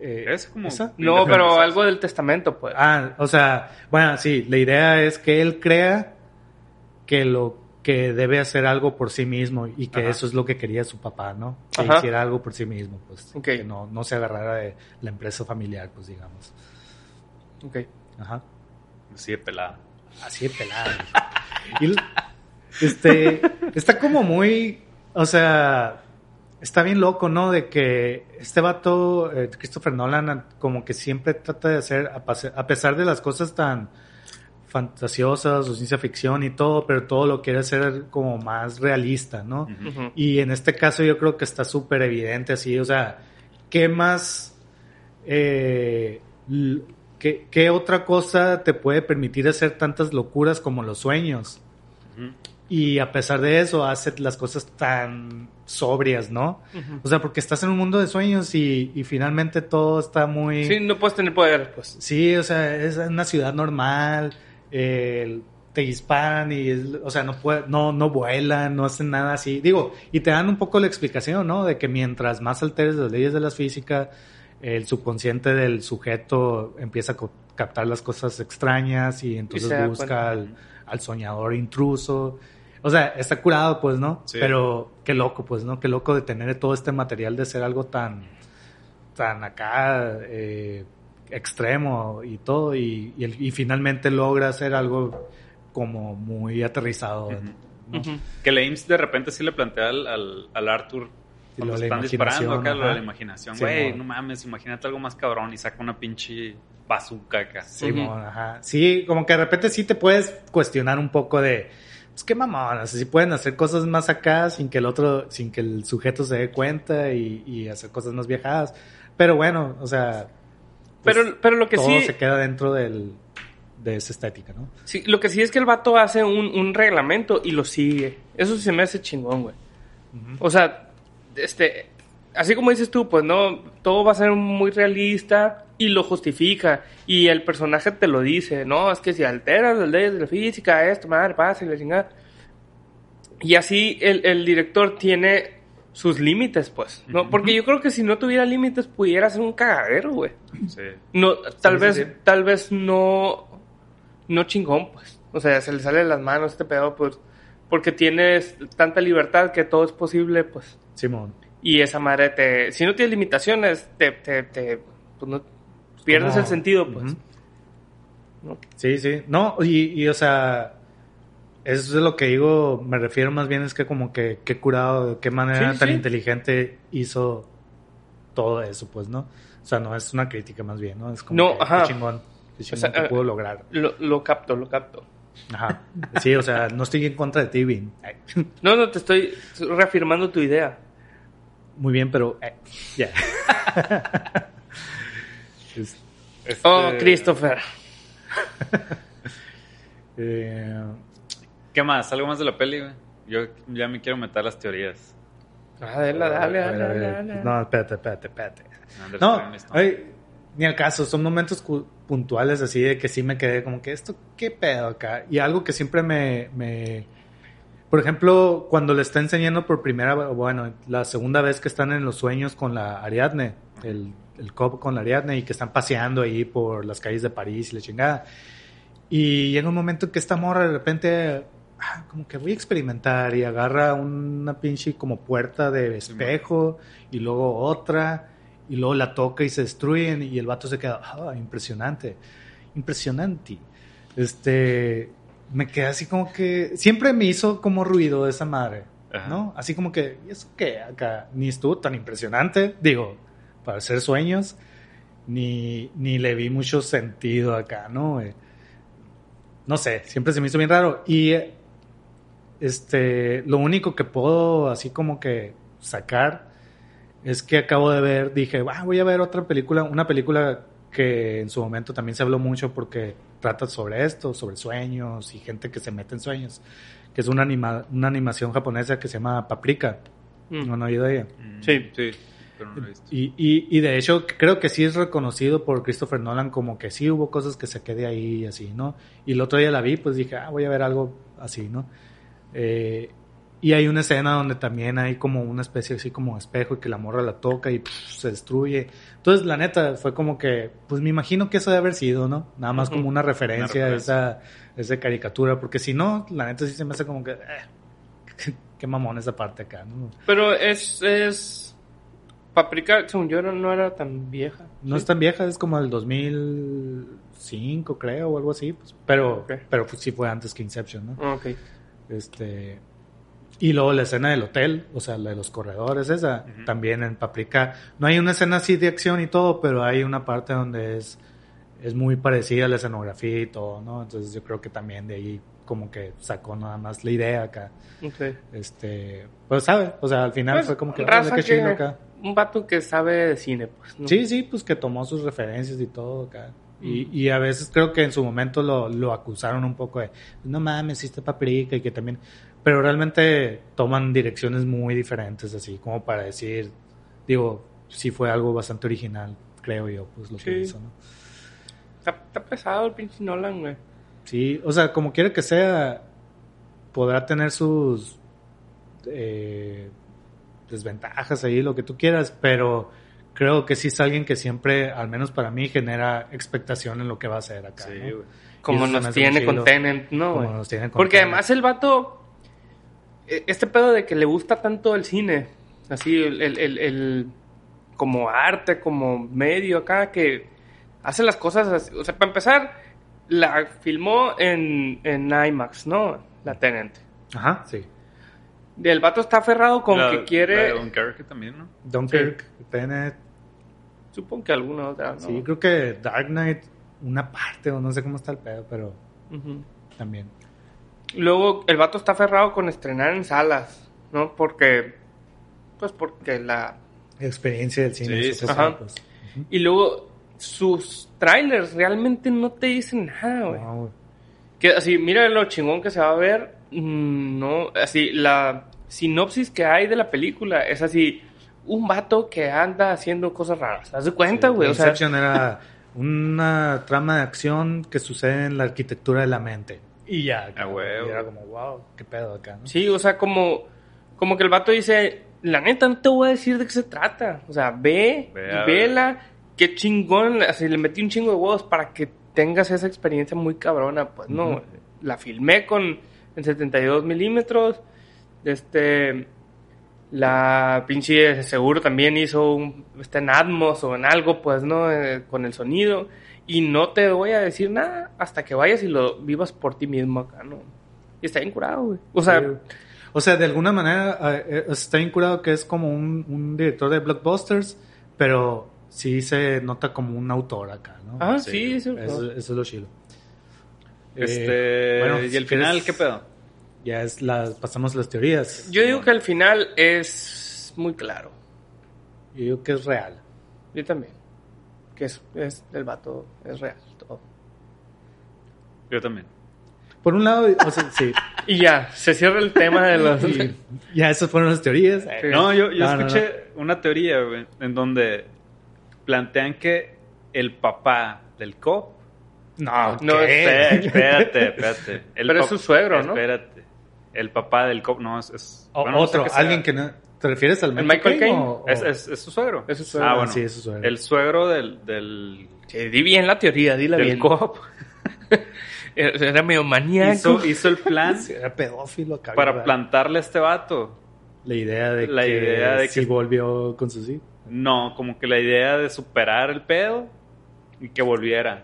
Eh, Es como... ¿esa? No, pero algo del testamento, pues. Ah, o sea, bueno, sí, la idea es que él crea que lo que debe hacer algo por sí mismo y que Ajá. eso es lo que quería su papá, ¿no? Que Ajá. hiciera algo por sí mismo, pues, Ok. que no, no se agarrara de la empresa familiar, pues, digamos. Ok. Ajá. Sí, de pelada. Así de pelado. y, este, está como muy, o sea, está bien loco, ¿no? De que este vato, eh, Christopher Nolan, como que siempre trata de hacer, a, pesar de las cosas tan fantasiosas o ciencia ficción y todo, pero todo lo quiere hacer como más realista, ¿no? Y en este caso yo creo que está súper evidente así, o sea, ¿qué más, eh, qué, qué otra cosa te puede permitir hacer tantas locuras como los sueños? Ujú. Y a pesar de eso hace las cosas tan sobrias, ¿no? O sea, porque estás en un mundo de sueños y, y finalmente todo está muy... Sí, no puedes tener poder, pues. Sí, o sea, es una ciudad normal, eh, te disparan y, es- o sea, no, puede, no, no vuelan, no hacen nada así. Digo, y te dan un poco la explicación, ¿no? De que mientras más alteres las leyes de la física, el subconsciente del sujeto empieza a captar las cosas extrañas y entonces busca al soñador intruso. O sea, está curado, pues, ¿no? Sí. Pero qué loco, pues, ¿no? Qué loco de tener todo este material de ser algo tan, tan acá eh, extremo y todo y, y, el- y finalmente logra hacer algo como muy aterrizado. Que la de repente sí le plantea al, al, al Arthur Y cuando lo se de la están disparando acá imaginación, lo de la imaginación. Sí, Güey, no mames, imagínate algo más cabrón y saca una pinche bazooka acá. Simón, ajá. Sí, como que de repente sí te puedes cuestionar un poco de, pues qué mamón, si pueden hacer cosas más acá sin que el otro, sin que el sujeto se dé cuenta y, y hacer cosas más viajadas. Pero bueno, o sea, pues, Pero, pero lo que todo sí, se queda dentro del, de esa estética, ¿no? sí, lo que sí es que el vato hace un, un reglamento y lo sigue. Eso sí se me hace chingón, güey. O sea, este, así como dices tú, pues no, todo va a ser muy realista y lo justifica. Y el personaje te lo dice, no, es que si alteras las leyes de la física, esto, madre, pasa y la chingada. Y así el, el director tiene sus límites, pues, ¿no? Porque yo creo que si no tuviera límites pudiera ser un cagadero, güey. Sí. No, tal sí, vez, sí. tal vez no, no chingón, pues. O sea, se le sale de las manos este pedo, pues, porque tienes tanta libertad que todo es posible, pues. Simón. Y esa madre te, si no tienes limitaciones, te, te, te pues no, pierdes Como- el sentido, pues. Sí, sí. No, y, y, o sea, eso es lo que digo, me refiero más bien es que como que qué curado, de qué manera Sí, tan sí. inteligente hizo todo eso, pues, ¿no? O sea, no es una crítica más bien, ¿no? Es como No, que, ajá. qué chingón, qué chingón sea, que eh, pudo lograr. Lo, lo capto, lo capto. Ajá. Sí, o sea, no estoy en contra de ti, Vin. No, no, te estoy reafirmando tu idea. Muy bien, pero eh, ya. Es- Este, Oh, Christopher. eh, ¿Qué más? ¿Algo más de la peli? Yo ya me quiero meter las teorías. Ah, Dale, dale, dale, dale. No, espérate, espérate, espérate. No, ay, ni al caso, son momentos puntuales así de que sí me quedé como que esto, ¿qué pedo acá? Y algo que siempre me, me, Por ejemplo, cuando le está enseñando por primera, bueno, la segunda vez que están en los sueños con la Ariadne, el, el cop con la Ariadne y que están paseando ahí por las calles de París y la chingada. Y llega un momento en que esta morra de repente, ah, como que voy a experimentar y agarra una pinche como puerta de espejo y luego otra y luego la toca y se destruyen y el vato se queda, ah, impresionante, impresionante. Este, me queda así como que, siempre me hizo como ruido esa madre, Ajá. ¿no? Así como que, ¿y eso qué? Acá ni estuvo tan impresionante, digo, para hacer sueños, ni, ni le vi mucho sentido acá, ¿no? Eh, no sé, siempre se me hizo bien raro. Y este, lo único que puedo así como que sacar es que acabo de ver, dije, ah, voy a ver otra película, una película que en su momento también se habló mucho porque trata sobre esto, sobre sueños y gente que se mete en sueños, que es una, anima, una animación japonesa que se llama Paprika. Mm. ¿No han oído de ella? Mm, Sí. Sí, pero no lo he visto. Y, y, y de hecho creo que sí es reconocido por Christopher Nolan como que sí hubo cosas que se quede ahí y así, ¿no? Y el otro día la vi, pues dije, ah, voy a ver algo así, ¿no? Eh, y hay una escena donde también hay como una especie así como espejo y que la morra la toca y pff, se destruye. Entonces, la neta, fue como que, pues me imagino que eso debe haber sido, ¿no? Nada más Ujú. como una referencia, Una a esa, esa caricatura, porque si no, la neta sí se me hace como que, eh, qué mamón esa parte acá, ¿no? Pero es, es... Paprika, según yo, no, no era tan vieja. No Sí. es tan vieja, es como del 2005, creo, o algo así. Pues, pero, pero pues sí fue antes que Inception, ¿no? Ah, Ok. Este. Y luego la escena del hotel, o sea, la de los corredores, esa, también en Paprika. No hay una escena así de acción y todo, pero hay una parte donde es, es muy parecida a la escenografía y todo, ¿no? Entonces yo creo que también de ahí como que sacó nada más la idea acá. Ok. Este, pues sabe, o sea, al final Pues, fue como que, raza "Órale, qué que- chido acá. Un vato que sabe de cine, pues. ¿no? Sí, sí, pues que tomó sus referencias y todo acá. Y, y a veces creo que en su momento lo, lo acusaron un poco de, no mames, hiciste paprika y que también... Pero realmente toman direcciones muy diferentes, así como para decir, digo, sí fue algo bastante original, creo yo, pues lo que hizo, ¿no? Está, está pesado el pinche Nolan, güey. Sí, o sea, como quiera que sea, podrá tener sus eh, desventajas ahí, lo que tú quieras, pero creo que sí es alguien que siempre, al menos para mí, genera expectación en lo que va a hacer acá. Sí. Como nos tiene con. Tenant, ¿no, Como nos tiene con Porque Tenet. además el vato, eh, este pedo de que le gusta tanto el cine, así, el, el, el- el- como arte, como medio acá, que hace las cosas así. O sea, para empezar, la filmó en, en IMAX, ¿no? La Tenant. Ajá, sí. El vato está aferrado con La- que la quiere, de Dunkirk también, ¿no? Dunkirk, Tenet, supongo que alguna otra, ¿no? sí, creo que Dark Knight, una parte, o no sé cómo está el pedo, pero Ujú. también. Luego el vato está aferrado con estrenar en salas, ¿no? Porque, pues porque la... Experiencia del cine. Sí, sí, ajá. pues. Y luego sus trailers realmente no te dicen nada, güey. No, güey. Que así, mira lo chingón que se va a ver. Mm, No, así, la sinopsis que hay de la película es así, un vato que anda haciendo cosas raras. ¿Te das cuenta, Sí, güey? O sea, Inception era una trama de acción que sucede en la arquitectura de la mente. Y ya. Ah, y era como, wow, qué pedo acá, ¿no? sí, o sea, como, como que el vato dice, la neta, no te voy a decir de qué se trata. O sea, ve, vela, qué chingón, así le metí un chingo de huevos para que tengas esa experiencia muy cabrona. Pues no, la filmé con en 72 milímetros. Este, la pinche seguro también hizo un, está en Atmos o en algo, pues no, Eh, con el sonido. Y no te voy a decir nada hasta que vayas y lo vivas por ti mismo acá, ¿no? Y está bien curado, güey. O sea, Sí. O sea, de alguna manera eh, eh, está vinculado que es como un, un director de blockbusters, pero sí se nota como un autor acá, ¿no? ah, Sí. sí, eso es lo chido. Este, Eh, bueno, y el final, ¿qué pedo? Ya es la, pasamos las teorías. Yo digo que al final es muy claro. Yo digo que es real. Yo también. Que es, es el vato, es real, todo. Yo también. Por un lado, o sea, sí, Y ya, se cierra el tema de los... y ya esas fueron las teorías. Sí. No, yo, yo No, no, escuché una teoría, güey, en donde plantean que el papá del cop. No, No, ¿qué? Espérate, espérate, espérate. El Pero es su suegro, ¿no? Espérate. El papá del cop, no, es... es O- bueno, no sé otro, qué sea. alguien que no... ¿Te refieres al ¿El Michael, Michael Caine? O- o- Es, es, es su suegro. Es su suegro. Ah, Ah, bueno. sí, es su suegro. El suegro del, del, Sí, di bien la teoría, dila del bien. cop Era medio maníaco. hizo, hizo el plan Sí, era pedófilo, cabrón. para plantarle a este vato. La idea de La que idea de sí que- volvió con sus hijos. No, como que la idea de superar el pedo y que volviera.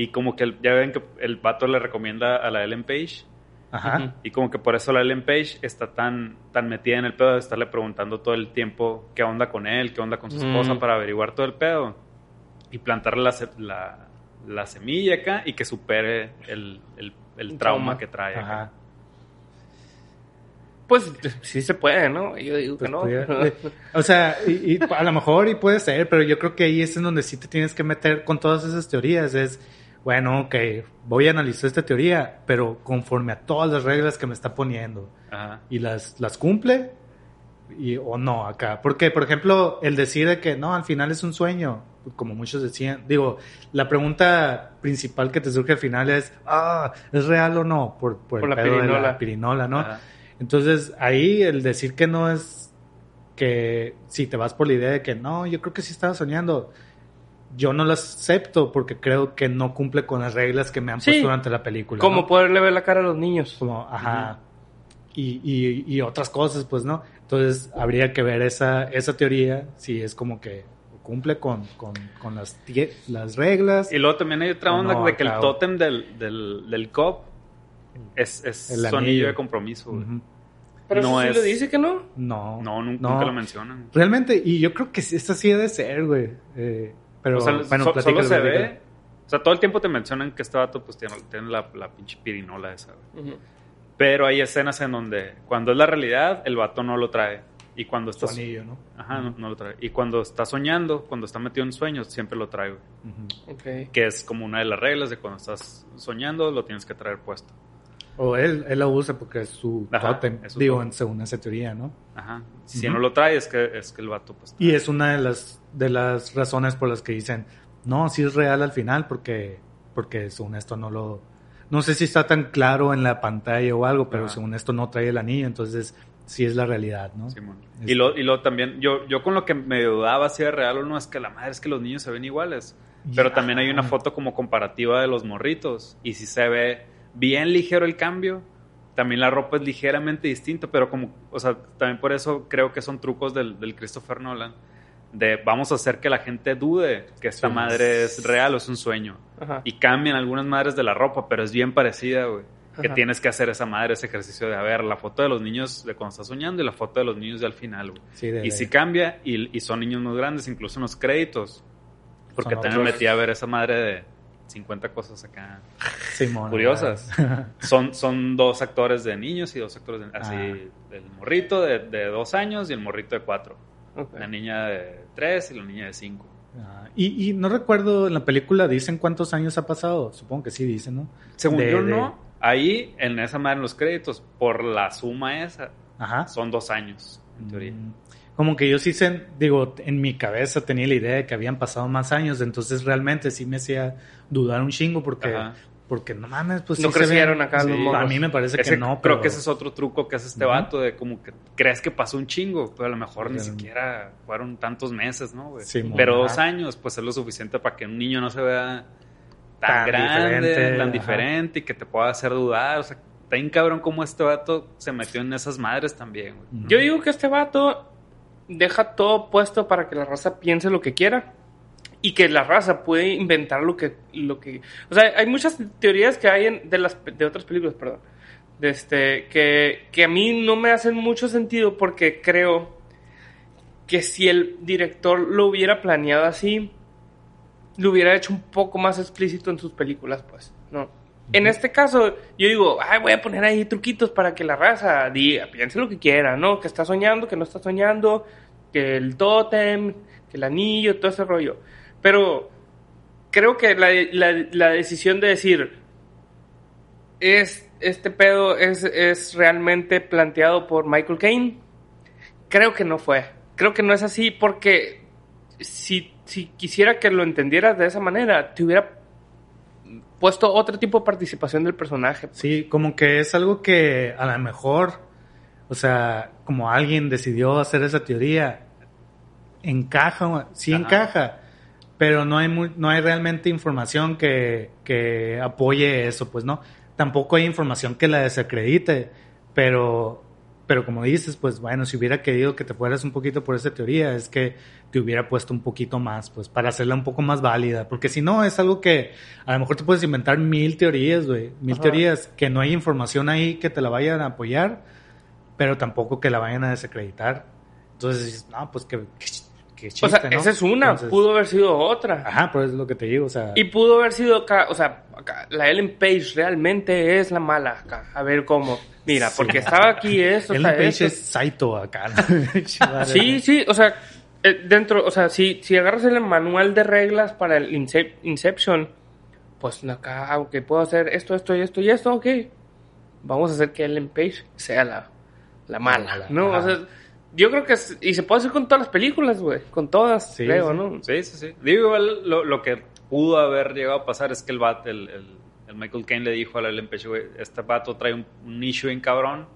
Y como que el- ya ven que el vato le recomienda a la Ellen Page. Ajá. Y como que por eso la Ellen Page está tan, tan metida en el pedo de estarle preguntando todo el tiempo qué onda con él, qué onda con su esposa Mm. para averiguar todo el pedo. Y plantarle la, la, la semilla acá y que supere el, el- el trauma, trauma. que trae. acá. Ajá. Pues sí se puede, ¿no? Yo digo Pues que no. pudiera- o sea, y, y a lo mejor y puede ser, pero yo creo que ahí es en donde sí te tienes que meter con todas esas teorías. Es, bueno, ok, voy a analizar esta teoría, pero conforme a todas las reglas que me está poniendo. Ajá. y las, las cumple y, o no acá. Porque, por ejemplo, el decir de que no, al final es un sueño, como muchos decían, digo, la pregunta principal que te surge al final es, ah, ¿es real o no? Por, por, Por el la pedo de pirinola. la pirinola, ¿no? Ajá. Entonces, ahí el decir que no es, que si te vas por la idea de que no, yo creo que sí estaba soñando. Yo no lo acepto porque creo que no cumple con las reglas que me han Sí. puesto durante la película. Como ¿no? poderle ver la cara a los niños. como, ajá, y, y, y otras cosas, pues, ¿no? Entonces, habría que ver esa, esa teoría, si es como que cumple con, con, con las, las reglas. Y luego también hay otra onda no, de que el tótem del, del, del cop es, es El su anillo anillo. de compromiso. Pero No eso sí es- lo dice que no. No, No, nun- no. nunca lo mencionan. Realmente, y yo creo que sí, esta sí debe ser, güey. Eh, pero, o sea, bueno, so- platícalo, solo se platícalo. ve. O sea, todo el tiempo te mencionan que este vato pues tiene, tiene la, la pinche pirinola esa. Ujú. Pero hay escenas en donde cuando es la realidad, el vato no lo trae. Y cuando Su está... anillo, ¿no? Ajá, no, no lo trae. Y cuando está soñando, cuando está metido en sueños, siempre lo trae. güey. Que es como una de las reglas de cuando estás soñando, lo tienes que traer puesto. O él, él lo usa porque es su Ajá, tótem, es su digo, tótem. según esa teoría, ¿no? Ajá. Si no lo trae, es que, es que el vato pues... Y es una de las, de las razones por las que dicen, no, sí es real al final, porque, porque según esto no lo... No sé si está tan claro en la pantalla o algo, pero Ajá. según esto no trae el anillo, entonces sí es la realidad, ¿no? Simón. Es- Y lo, y lo también, yo, yo con lo que me dudaba si era real o no, es que la madre es que los niños se ven iguales. Pero también hay una foto como comparativa de los morritos. Y si se ve bien ligero el cambio, también la ropa es ligeramente distinta, pero como, o sea, también por eso creo que son trucos del, del Christopher Nolan. De vamos a hacer que la gente dude que esta Sí. madre es real o es un sueño. Ajá. Y cambian algunas madres de la ropa, pero es bien parecida, güey. Que tienes que hacer esa madre, ese ejercicio de a ver la foto de los niños de cuando estás soñando y la foto de los niños de al final, güey. Sí, Y si cambia, y, y son niños más grandes, incluso en los créditos. Porque Son también me metí a ver esa madre de 50 cosas acá Simón, curiosas. son, son dos actores de niños y dos actores de, así, Ah. el morrito de, de dos años y el morrito de cuatro. La niña de tres y la niña de cinco. Ah, y, y no recuerdo en la película, ¿dicen cuántos años ha pasado? Supongo que sí dicen, ¿no? Según De- yo, de- no. Ahí, en esa madre, en los créditos, por la suma esa, Ajá. son dos años, en teoría. Mm, Como que yo sí sé, digo, en mi cabeza tenía la idea de que habían pasado más años, entonces realmente sí me hacía dudar un chingo porque, Ajá. porque no mames, pues No sí se crecieron acá Sí. los A mí me parece Ese- que no, creo pero- que ese es otro truco que hace este Ujú. vato de como que crees que pasó un chingo, pero a lo mejor ni Pero- siquiera fueron tantos meses, ¿no? güey? Sí, pero dos años, pues es lo suficiente para que un niño no se vea tan, Tan grande, diferente, tan ajá. diferente y que te pueda hacer dudar. O sea, está bien cabrón cómo este vato se metió en esas madres también, güey. Yo digo que este vato deja todo puesto para que la raza piense lo que quiera. Y que la raza puede inventar lo que, lo que... O sea, hay muchas teorías que hay en- de, las, de otras películas, perdón. De este, que, que a mí no me hacen mucho sentido porque creo que si el director lo hubiera planeado así, lo hubiera hecho un poco más explícito en sus películas, pues, ¿no? En este caso, yo digo, ay, voy a poner ahí truquitos para que la raza diga, piense lo que quiera, ¿no? Que está soñando, que no está soñando, que el tótem, que el anillo, todo ese rollo. Pero creo que la, la- la decisión de decir, es, este pedo es, es realmente planteado por Michael Caine, creo que no fue. Creo que no es así porque si, si quisiera que lo entendieras de esa manera, te hubiera puesto otro tipo de participación del personaje. pues. Sí, como que es algo que a lo mejor, o sea, como alguien decidió hacer esa teoría, encaja, sí Ajá. encaja, pero no hay, mu- no hay realmente información que, que apoye eso, pues no. Tampoco hay información que la desacredite, pero, pero como dices, pues bueno, si hubiera querido que te fueras un poquito por esa teoría, es que te hubiera puesto un poquito más, pues para hacerla un poco más válida, porque si no es algo que a lo mejor te puedes inventar mil teorías, güey, mil Ajá. teorías, que no hay información ahí que te la vayan a apoyar, pero tampoco que la vayan a desacreditar. Entonces dices, no, pues que, que, que chiste, o sea, ¿no? esa es una, Entonces, pudo haber sido otra. Ajá, pues es lo que te digo, o sea, Y pudo haber sido acá, o sea, acá, la Ellen Page realmente es la mala acá. A ver cómo. Mira, Sí. porque estaba aquí esto, Ellen Page esto. es Saito acá. ¿no? Sí, sí, o sea, eh, dentro, o sea, si, si agarras el manual de reglas para el Incep- Inception, pues acá, aunque puedo hacer esto, esto y esto y esto, ok. Vamos a hacer que Ellen Page sea la, la mala, mala, ¿no? ajá. O sea, yo creo que, es- y se puede hacer con todas las películas, güey, con todas, Sí, creo, sí. ¿no? Sí, sí, sí. Digo, igual lo, lo que pudo haber llegado a pasar es que el vato, el, el, el Michael Caine le dijo a la Page, güey, este vato trae un, un issue en cabrón,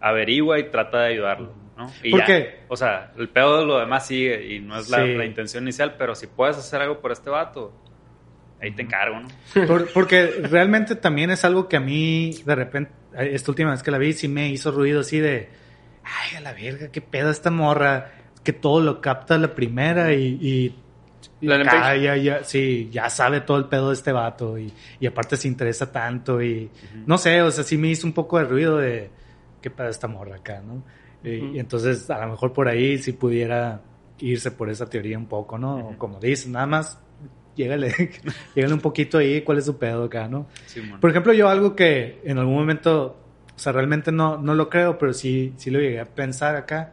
averigua y trata de ayudarlo, ¿no? Y ¿Por ya. qué? O sea, el pedo de lo demás sigue y no es la, Sí. la intención inicial, pero si puedes hacer algo por este vato, ahí te encargo, ¿no? Por- porque realmente también es algo que a mí, de repente, esta última vez que la vi, sí me hizo ruido así de, ay, a la verga, qué pedo esta morra, que todo lo capta a la primera y, y, La acá Page. ya, ya, sí, ya sabe todo el pedo de este vato y, y aparte se interesa tanto y no sé, o sea, sí me hizo un poco de ruido de, qué pedo esta morra acá, ¿no? Y, Ujú. y entonces a lo mejor por ahí sí pudiera irse por esa teoría un poco, ¿no? Ujú. Como dices, nada más llégale, llégale un poquito ahí cuál es su pedo acá, ¿no? Sí. Por ejemplo, yo algo que en algún momento, o sea, realmente no, no lo creo, pero sí, sí lo llegué a pensar acá.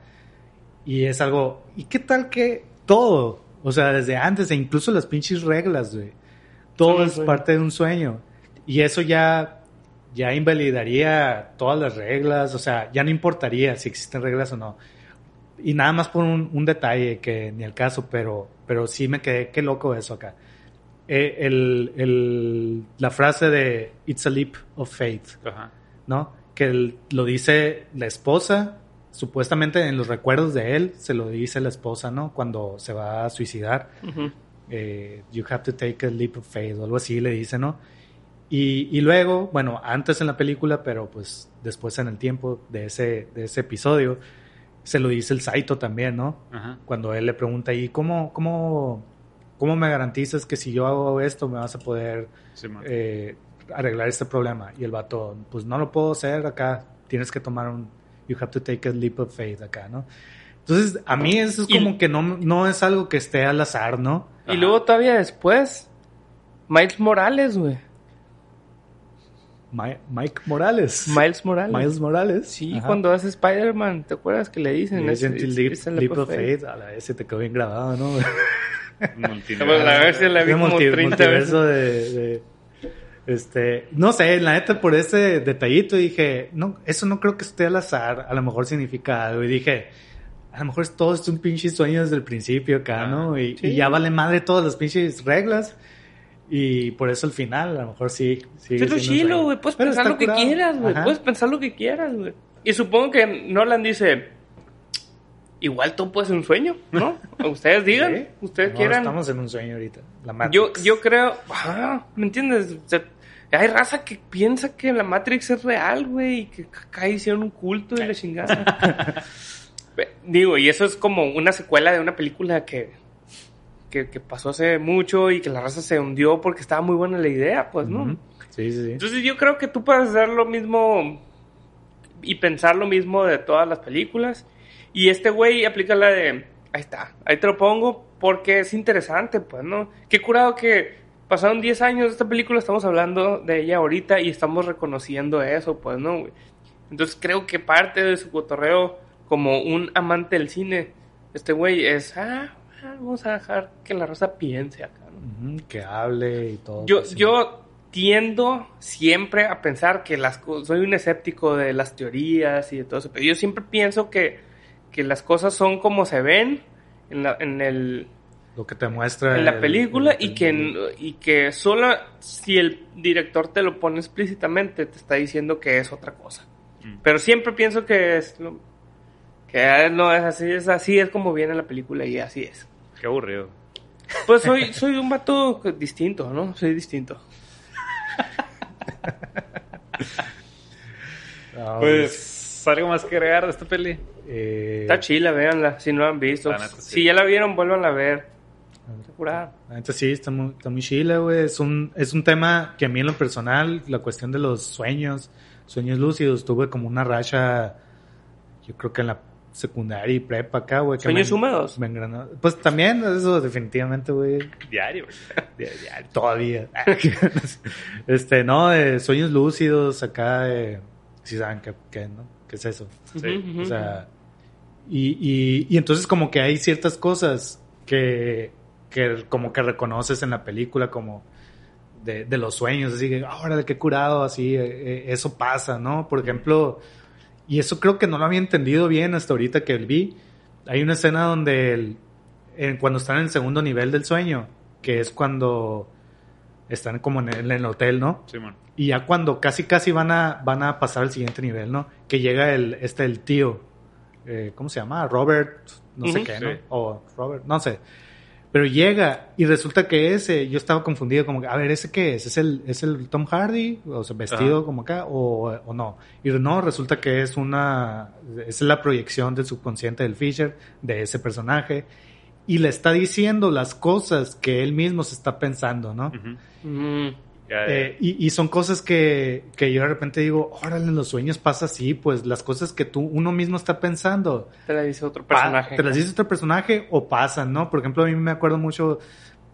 Y es algo, ¿y qué tal que todo? O sea, desde antes, e incluso las pinches reglas, güey. Todo es parte de un sueño. Y eso ya, ya invalidaría todas las reglas, o sea, ya no importaría si existen reglas o no. Y nada más por un, un detalle que ni el caso, pero, pero sí me quedé, qué loco eso acá. Eh, el, el- la frase de It's a leap of faith, Ajá. ¿no? Que el- lo dice la esposa, supuestamente en los recuerdos de él, se lo dice la esposa, ¿no? Cuando se va a suicidar, eh, you have to take a leap of faith o algo así le dice, ¿no? Y, y luego, bueno, antes en la película, pero pues después en el tiempo de ese, de ese episodio, se lo dice el Saito también, ¿no? Cuando él le pregunta ahí, ¿cómo, cómo, cómo me garantizas que si yo hago esto me vas a poder Sí, eh, arreglar este problema? Y el vato, pues no lo puedo hacer acá, tienes que tomar un, you have to take a leap of faith acá, ¿no? Entonces, a mí eso es Y- como que no, no es algo que esté al azar, ¿no? Y luego todavía después, Miles Morales, güey. Mi- Mike Morales. Miles Morales. Miles Morales. Sí, Ajá. cuando hace Spider-Man, ¿te acuerdas que le dicen? Es Es- leap, es leap leap of faith, a la vez se te quedó bien grabado, ¿no? Multinivel. Pues, a ver si la vi como multi- 30 multiverso de, de- este no sé la neta por ese detallito dije no eso no creo que esté al azar a lo mejor significa algo y dije a lo mejor es todo es un pinche sueño desde el principio acá no y, sí. y ya vale madre todas las pinches reglas y por eso al final a lo mejor sí un chilo, güey. Puedes Pero pensar lo que quieras, güey. Puedes pensar lo que quieras, güey. Y supongo que Nolan dice, igual todo puede ser un sueño, ¿no? Ustedes digan, Sí. ustedes No, quieran. estamos en un sueño ahorita la Yo, Matrix. yo creo, ah, ¿me entiendes? O sea, hay raza que piensa que la Matrix es real, güey, y que acá hicieron un culto y la chingada. Digo, y eso es como una secuela de una película que, que, que pasó hace mucho y que la raza se hundió porque estaba muy buena la idea, pues, ¿no? Sí sí sí Entonces yo creo que tú puedes hacer lo mismo y pensar lo mismo de todas las películas. Y este güey aplica la de, ahí está, ahí te lo pongo porque es interesante, pues, ¿no? Qué curado que pasaron 10 años de esta película, estamos hablando de ella ahorita y estamos reconociendo eso, pues, ¿no? güey? Entonces creo que parte de su cotorreo como un amante del cine, este güey es, ah, vamos a dejar que la raza piense acá, ¿no? Que hable y todo Yo, pues, yo tiendo siempre a pensar que las soy un escéptico de las teorías y de todo eso, pero yo siempre pienso que, que las cosas son como se ven en, la- en el lo que te muestra en la el- película el- y que y que solo si el director te lo pone explícitamente te está diciendo que es otra cosa. Mm. Pero siempre pienso que es lo- que no es así, es así es como viene la película y así es. Qué aburrido. Pues soy soy un vato distinto, ¿no? Soy distinto. Pues, ¿algo más que agregar de esta peli? eh, Está chila, véanla, si no la han visto. La neta, sí. Si ya la vieron, vuelvan a ver. Está curada. La neta sí, está muy, está muy chila, güey. Es un, es un tema que a mí en lo personal, la cuestión de los sueños, sueños lúcidos, tuve como una racha, yo creo que en la secundaria y prepa acá, güey. que ¿Sueños me- húmedos? me engranó. Pues también, eso definitivamente, güey. Diario. De- Todavía. este, no, de sueños lúcidos acá, de, si saben qué, qué, ¿no? ¿Qué es eso? Sí. O sea, y, y, y entonces como que hay ciertas cosas que, que como que reconoces en la película como de, de los sueños, así que, ahora qué curado, así, eh, eh, eso pasa, ¿no? Por ejemplo, y eso creo que no lo había entendido bien hasta ahorita que vi, hay una escena donde el, en- cuando están en el segundo nivel del sueño, que es cuando están como en el, en el hotel, ¿no? Simón. Y ya cuando casi casi van a, van a pasar al siguiente nivel, ¿no? Que llega el, este, el tío, eh, ¿cómo se llama? Robert, no sé qué, ¿no? Sí. O Robert, no sé. Pero llega y resulta que ese, yo estaba confundido como, que, a ver, ¿ese qué es? ¿Es el, es el Tom Hardy? O sea, vestido Ajá. como acá, o, o no. Y no, resulta que es una, es la proyección del subconsciente del Fisher, de ese personaje. Y le está diciendo las cosas que él mismo se está pensando, ¿no? Mm. Ya. Eh, y, y son cosas que, que yo de repente digo, órale, en los sueños pasa así, pues las cosas que tú, uno mismo está pensando, Te la dice otro personaje. te las dice otro personaje o pasan, ¿no? Por ejemplo, a mí me acuerdo mucho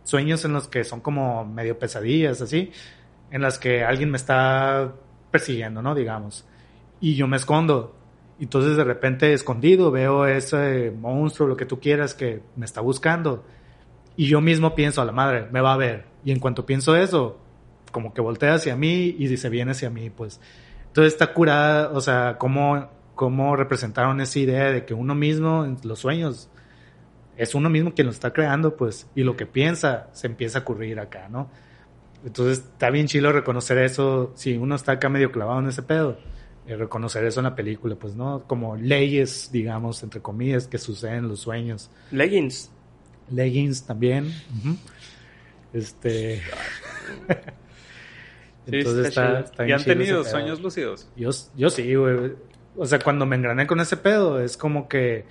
sueños en los que son como medio pesadillas, así, en las que alguien me está persiguiendo, ¿no? Digamos. Y yo me escondo. Entonces de repente escondido veo ese monstruo, lo que tú quieras, que me está buscando. Y yo mismo pienso, a la madre, me va a ver. Y en cuanto pienso eso, como que voltea hacia mí y se viene hacia mí, pues. Entonces está curada, o sea, cómo, cómo representaron esa idea de que uno mismo, en los sueños, es uno mismo quien lo está creando, pues, y lo que piensa se empieza a ocurrir acá, ¿no? Entonces está bien chilo reconocer eso, si uno está acá medio clavado en ese pedo, eh, reconocer eso en la película, pues, ¿no? Como leyes, digamos, entre comillas, que suceden en los sueños. Leggings. Leggings también. ujú. Este. Entonces está está, está ¿Y han tenido sueños lúcidos? Yo, yo sí, güey. O sea, cuando me engrané con ese pedo, es como que,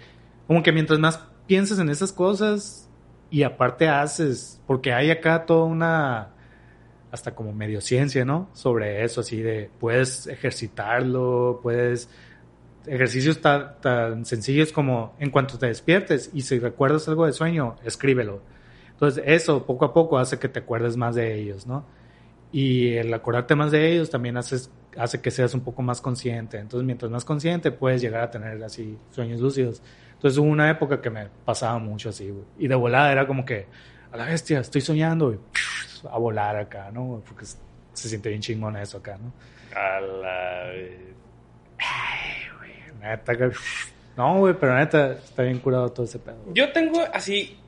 como que mientras más piensas en esas cosas y aparte haces, porque hay acá toda una, hasta como medio ciencia, ¿no? Sobre eso, así de, puedes ejercitarlo, puedes, ejercicios tan, tan sencillos como en cuanto te despiertes y si recuerdas algo de sueño, escríbelo. Entonces, eso poco a poco hace que te acuerdes más de ellos, ¿no? Y el acordarte más de ellos también haces, hace que seas un poco más consciente. Entonces, mientras más consciente, puedes llegar a tener así sueños lúcidos. Entonces, hubo una época que me pasaba mucho así, güey. Y de volada era como que, a la bestia, estoy soñando, y a volar acá, ¿no? Porque se siente bien chingón eso acá, ¿no? A la... Neta, que- No, güey, pero neta, está bien curado todo ese pedo. Yo tengo así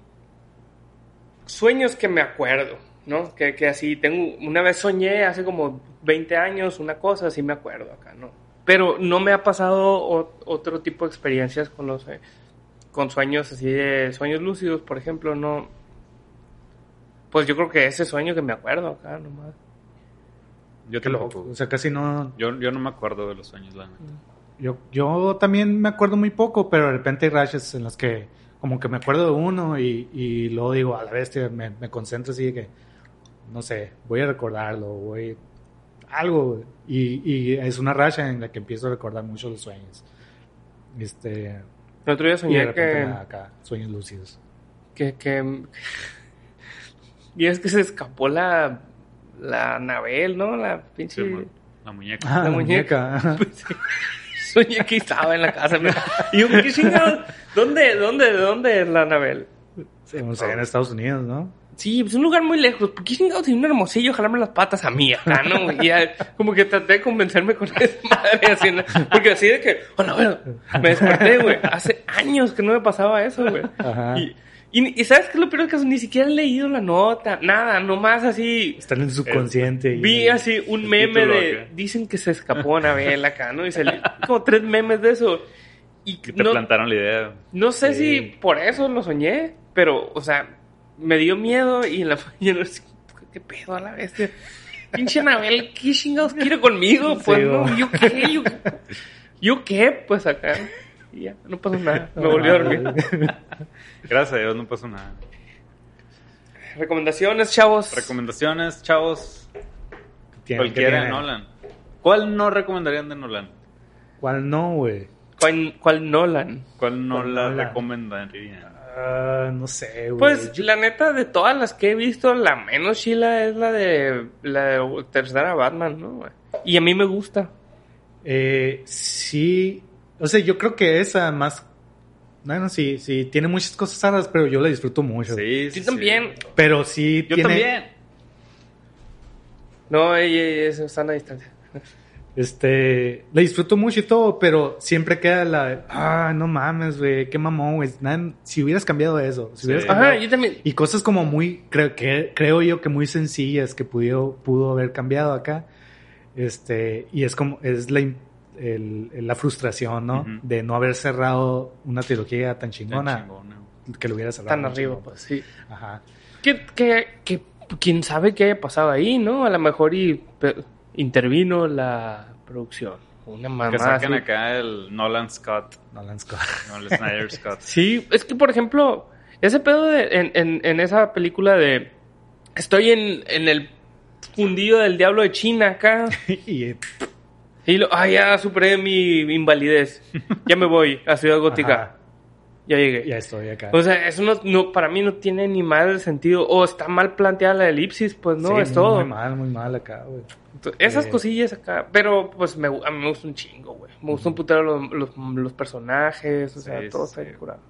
sueños que me acuerdo, ¿no? Que, que así tengo, una vez soñé hace como 20 años una cosa, así me acuerdo acá, ¿no? Pero no me ha pasado o- otro tipo de experiencias con los eh, con sueños así de sueños lúcidos, por ejemplo, no. Pues yo creo que ese sueño que me acuerdo acá nomás. Yo loco. tampoco. O sea, casi no, Yo, yo no me acuerdo de los sueños, la neta. Yo, yo también me acuerdo muy poco, pero de repente hay rashes en los que como que me acuerdo de uno y, y luego digo, a la bestia, me, me concentro así de que, no sé, voy a recordarlo, voy algo, y, y es una racha en la que empiezo a recordar mucho los sueños. Este, El otro día soñé que, acá, sueños lúcidos. que, que- y es que se escapó la la Anabel, ¿no? La pinche Sí, la muñeca. Ah, La la muñeca. muñeca. Soñé que estaba en la casa. Y yo, ¿qué chingado? ¿Dónde, dónde, dónde es la Anabel? Sí, no sé, en Estados Unidos, ¿no? Sí, pues un lugar muy lejos. ¿Por qué chingados tiene un hermosillo jalarme las patas a mí acá, no? Y ya, como que traté de convencerme con esa madre así, ¿no? Porque así de que, bueno, bueno, me desperté, güey. Hace años que no me pasaba eso, güey. Y, Y, y ¿sabes qué es lo peor del caso? Ni siquiera he leído la nota, nada, nomás así. Está en el subconsciente. y- Vi así un meme de. acá. Dicen que se escapó Anabel acá, ¿no? Y salió como tres memes de eso. Y Que te no, plantaron la idea. no sé Sí. si por eso lo soñé, pero, o sea, me dio miedo y en la mañana ¿qué pedo a la bestia? Pinche Anabel, ¿qué chingados quiere conmigo? Pues Sí, no. ¿yo qué? ¿Yo, yo qué? Pues acá. Y ya, no pasó nada. Me volví a dormir. Gracias a Dios no pasó nada. Recomendaciones, chavos. Recomendaciones, chavos. Cualquiera de Nolan. ¿Cuál no recomendarían de Nolan? ¿Cuál no, güey? ¿Cuál, cuál Nolan? ¿Cuál no ¿Cuál la Nolan? recomendarían? Ah, no sé, güey. Pues Yo- la neta, de todas las que he visto, la menos chila es la de la de tercera Batman, ¿no? güey? Y a mí me gusta. Eh, sí, o sea, yo creo que esa más... Bueno, sí, sí, tiene muchas cosas raras, pero yo la disfruto mucho. Sí, sí, Yo también. Pero sí Yo tiene... también. No, ella, ella, ella está a distancia. Este, la disfruto mucho y todo, pero siempre queda la... Ah, no mames, güey, qué mamón, güey. Si hubieras cambiado eso, si Sí. hubieras Ajá, cambiado- yo también. Y cosas como muy, creo que, creo yo que muy sencillas que pudo, pudo haber cambiado acá. Este, y es como, es la, el- la frustración, ¿no? Ujú. De no haber cerrado una trilogía tan Tan chingona, chingona. que lo hubiera cerrado. Tan arriba, chingón. pues sí. Ajá. Que, que, que, quién sabe qué haya pasado ahí, ¿no? A lo mejor y pe- intervino la producción. Una mamá. Que saquen así. acá el Nolan Scott, Nolan Scott. no el Snyder Scott. Sí, es que por ejemplo, ese pedo de, en, en, en esa película de estoy en, en el fundillo del diablo de China acá y, eh, y lo, ah, ya superé mi invalidez, ya me voy a Ciudad Gótica, ajá, ya llegué. ya estoy acá. O sea, eso no, no, para mí no tiene ni mal sentido, o está mal planteada la elipsis, pues no, Sí, es muy- todo. Muy mal, muy mal acá, güey. Entonces, Esas Eh. cosillas acá, pero pues me, a mí me gusta un chingo, güey. Me gusta un putero los, los, los personajes, o sea, todo sí, está bien curado.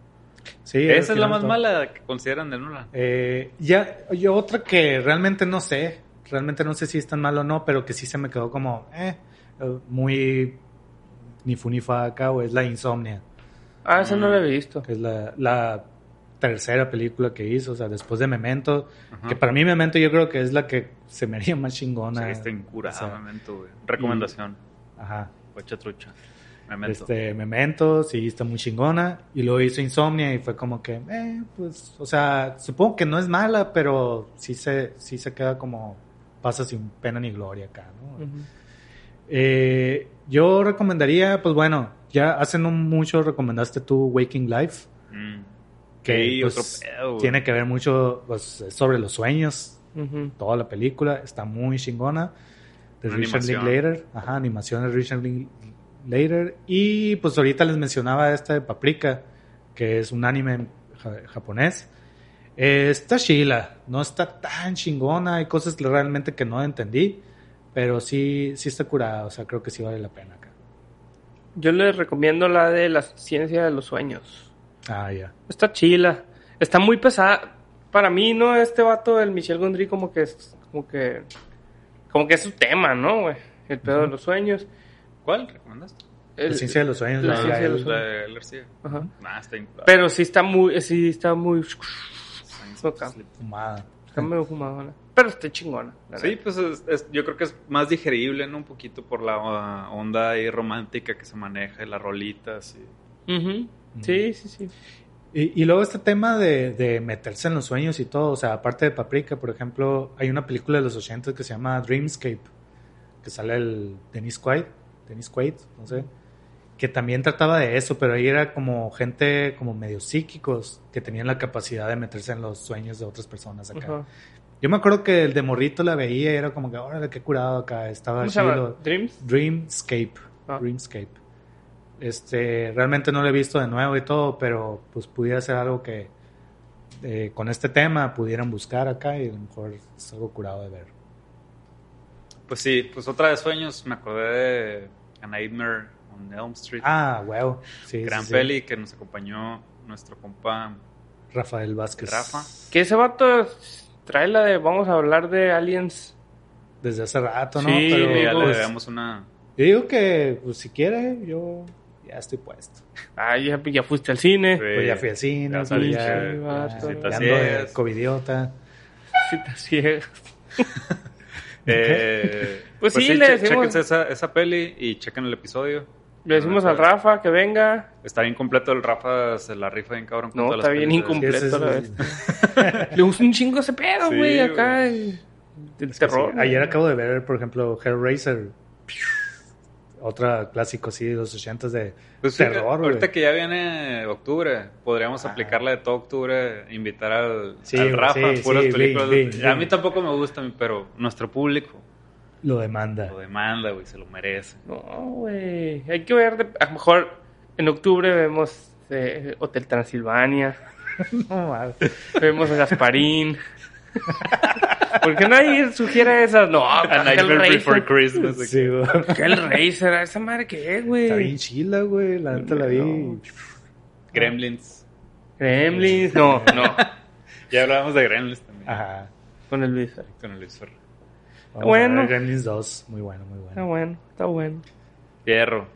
Sí, Esa es la más todo. mala que consideran de Nolan. Eh, ya, yo otra que realmente no sé, realmente no sé si es tan mal o no, pero que sí se me quedó como, eh, eh, muy ni fu ni fa acá, güey, es la Insomnia, Ah, esa no la he visto. que es la, la tercera película que hizo, o sea, después de Memento, Ajá. que para mí Memento yo creo que es la que se me haría más Sí, chingona. está incurada, o sea, Memento, güey. Recomendación. Ajá. Guacha trucha. Memento. Este, Memento, sí, está muy chingona. Y luego hizo Insomnia y fue como que, eh, pues, o sea, supongo que no es mala, pero sí se, sí se queda como, pasa sin pena ni gloria acá, ¿no? Eh, yo recomendaría, pues bueno, ya hace no mucho recomendaste tú Waking Life, Mm. que Sí, pues, otro pedo, tiene que ver mucho pues, sobre los sueños, Ujú. toda la película, está muy chingona. De Richard. Linklater, ajá, animación de Richard Linklater. Y pues ahorita les mencionaba esta de Paprika, que es un anime ja- japonés. Eh, está chila, no está tan chingona, hay cosas que realmente que no entendí, pero sí, sí está curada, o sea, creo que sí vale la pena acá. Yo les recomiendo la de la ciencia de los sueños. Ah, ya. Está chila. Está muy pesada. Para mí, ¿no? Este vato, el Michel Gondry, como que es, como que, como que es su tema, ¿no, güey? El pedo de los sueños. ¿Cuál recomendaste? El- La ciencia de los sueños. la la- ciencia de los La de García. Ajá. Nah, está. Pero sí está muy, sí está muy, acá. fumada. está medio fumadona. Pero está chingona. Sí, neta. pues es- es- yo creo que es más digerible, ¿no? Un poquito por la uh, onda ahí romántica que se maneja, y las rolitas y... Ujú. Sí, sí, sí. Y, y luego este tema de, de meterse en los sueños y todo, o sea, aparte de Paprika, por ejemplo, hay una película de los 80 que se llama Dreamscape, que sale el Dennis Quaid, Dennis Quaid, no sé, que también trataba de eso, pero ahí era como gente como medio psíquicos que tenían la capacidad de meterse en los sueños de otras personas acá. Yo me acuerdo que el de morrito la veía y era como que, órale, qué curado acá, estaba ¿Cómo se llama? chido. Dreams. Dreamscape. Ah. Dreamscape. Este, realmente no lo he visto de nuevo y todo, pero pues pudiera ser algo que eh, con este tema pudieran buscar acá y a lo mejor es algo curado de ver. Pues sí, pues otra de sueños, me acordé de A Nightmare on Elm Street. Ah, wow. Sí, Gran sí, sí. peli que nos acompañó nuestro compa Rafael Vázquez. Rafa. Que ese vato trae la de vamos a hablar de aliens. Desde hace rato, ¿no? Sí, pero ya le pues, debemos una... yo digo que pues, si quiere, yo ya estoy puesto. Ah, ya, ya fuiste al cine. Sí. Pues ya fui al cine, Ya pues salí, ya, sí, ya, ya Sí, te ando de ciegas. covidiota. Sí, te ciegas. Eh, Pues sí, le che- decimos- chéquense esa, esa peli y chequen el episodio. Le decimos al Rafa que venga. Está bien completo el Rafa, se la rifa bien cabrón. con No, todas está las bien incompleto. La Le gusta un chingo ese pedo, güey, acá. el- Es terror. sí. Ayer acabo de ver, por ejemplo, Hellraiser. Otra clásico, sí, de los 80 de Pues sí, terror, ahorita que ya viene octubre, podríamos Ah. aplicarla de todo octubre, invitar al, Sí, al Rafa, sí, puras sí, películas. bien, de- bien, a mí tampoco me gustan, pero nuestro público Lo demanda. lo demanda, güey, se lo merece. No, güey. Hay que ver. de- a lo mejor en octubre vemos eh, Hotel Transilvania. No, mames. Vemos Gasparín. ¿Por qué nadie sugiere esas? No, A Nightmare Before Christmas. Sí, que- güey. Hellraiser, ¿esa madre qué es, Está bien güey? chila, güey. La neta la vi. No. Gremlins. Gremlins, no, no. Ya hablábamos de Gremlins también. Ajá. Con el Luis. Con el Luis Ferrer. Vamos Bueno. a ver Gremlins 2. Muy bueno, muy Está bueno. bueno, está bueno. Fierro.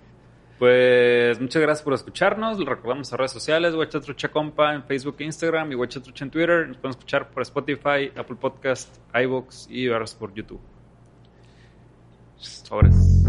Pues muchas gracias por escucharnos. Les recordamos a redes sociales, Huachatrucha Compa en Facebook e Instagram y Huachatrucha en Twitter. Nos pueden escuchar por Spotify, Apple Podcast, iVoox y verlos por YouTube. Sobres.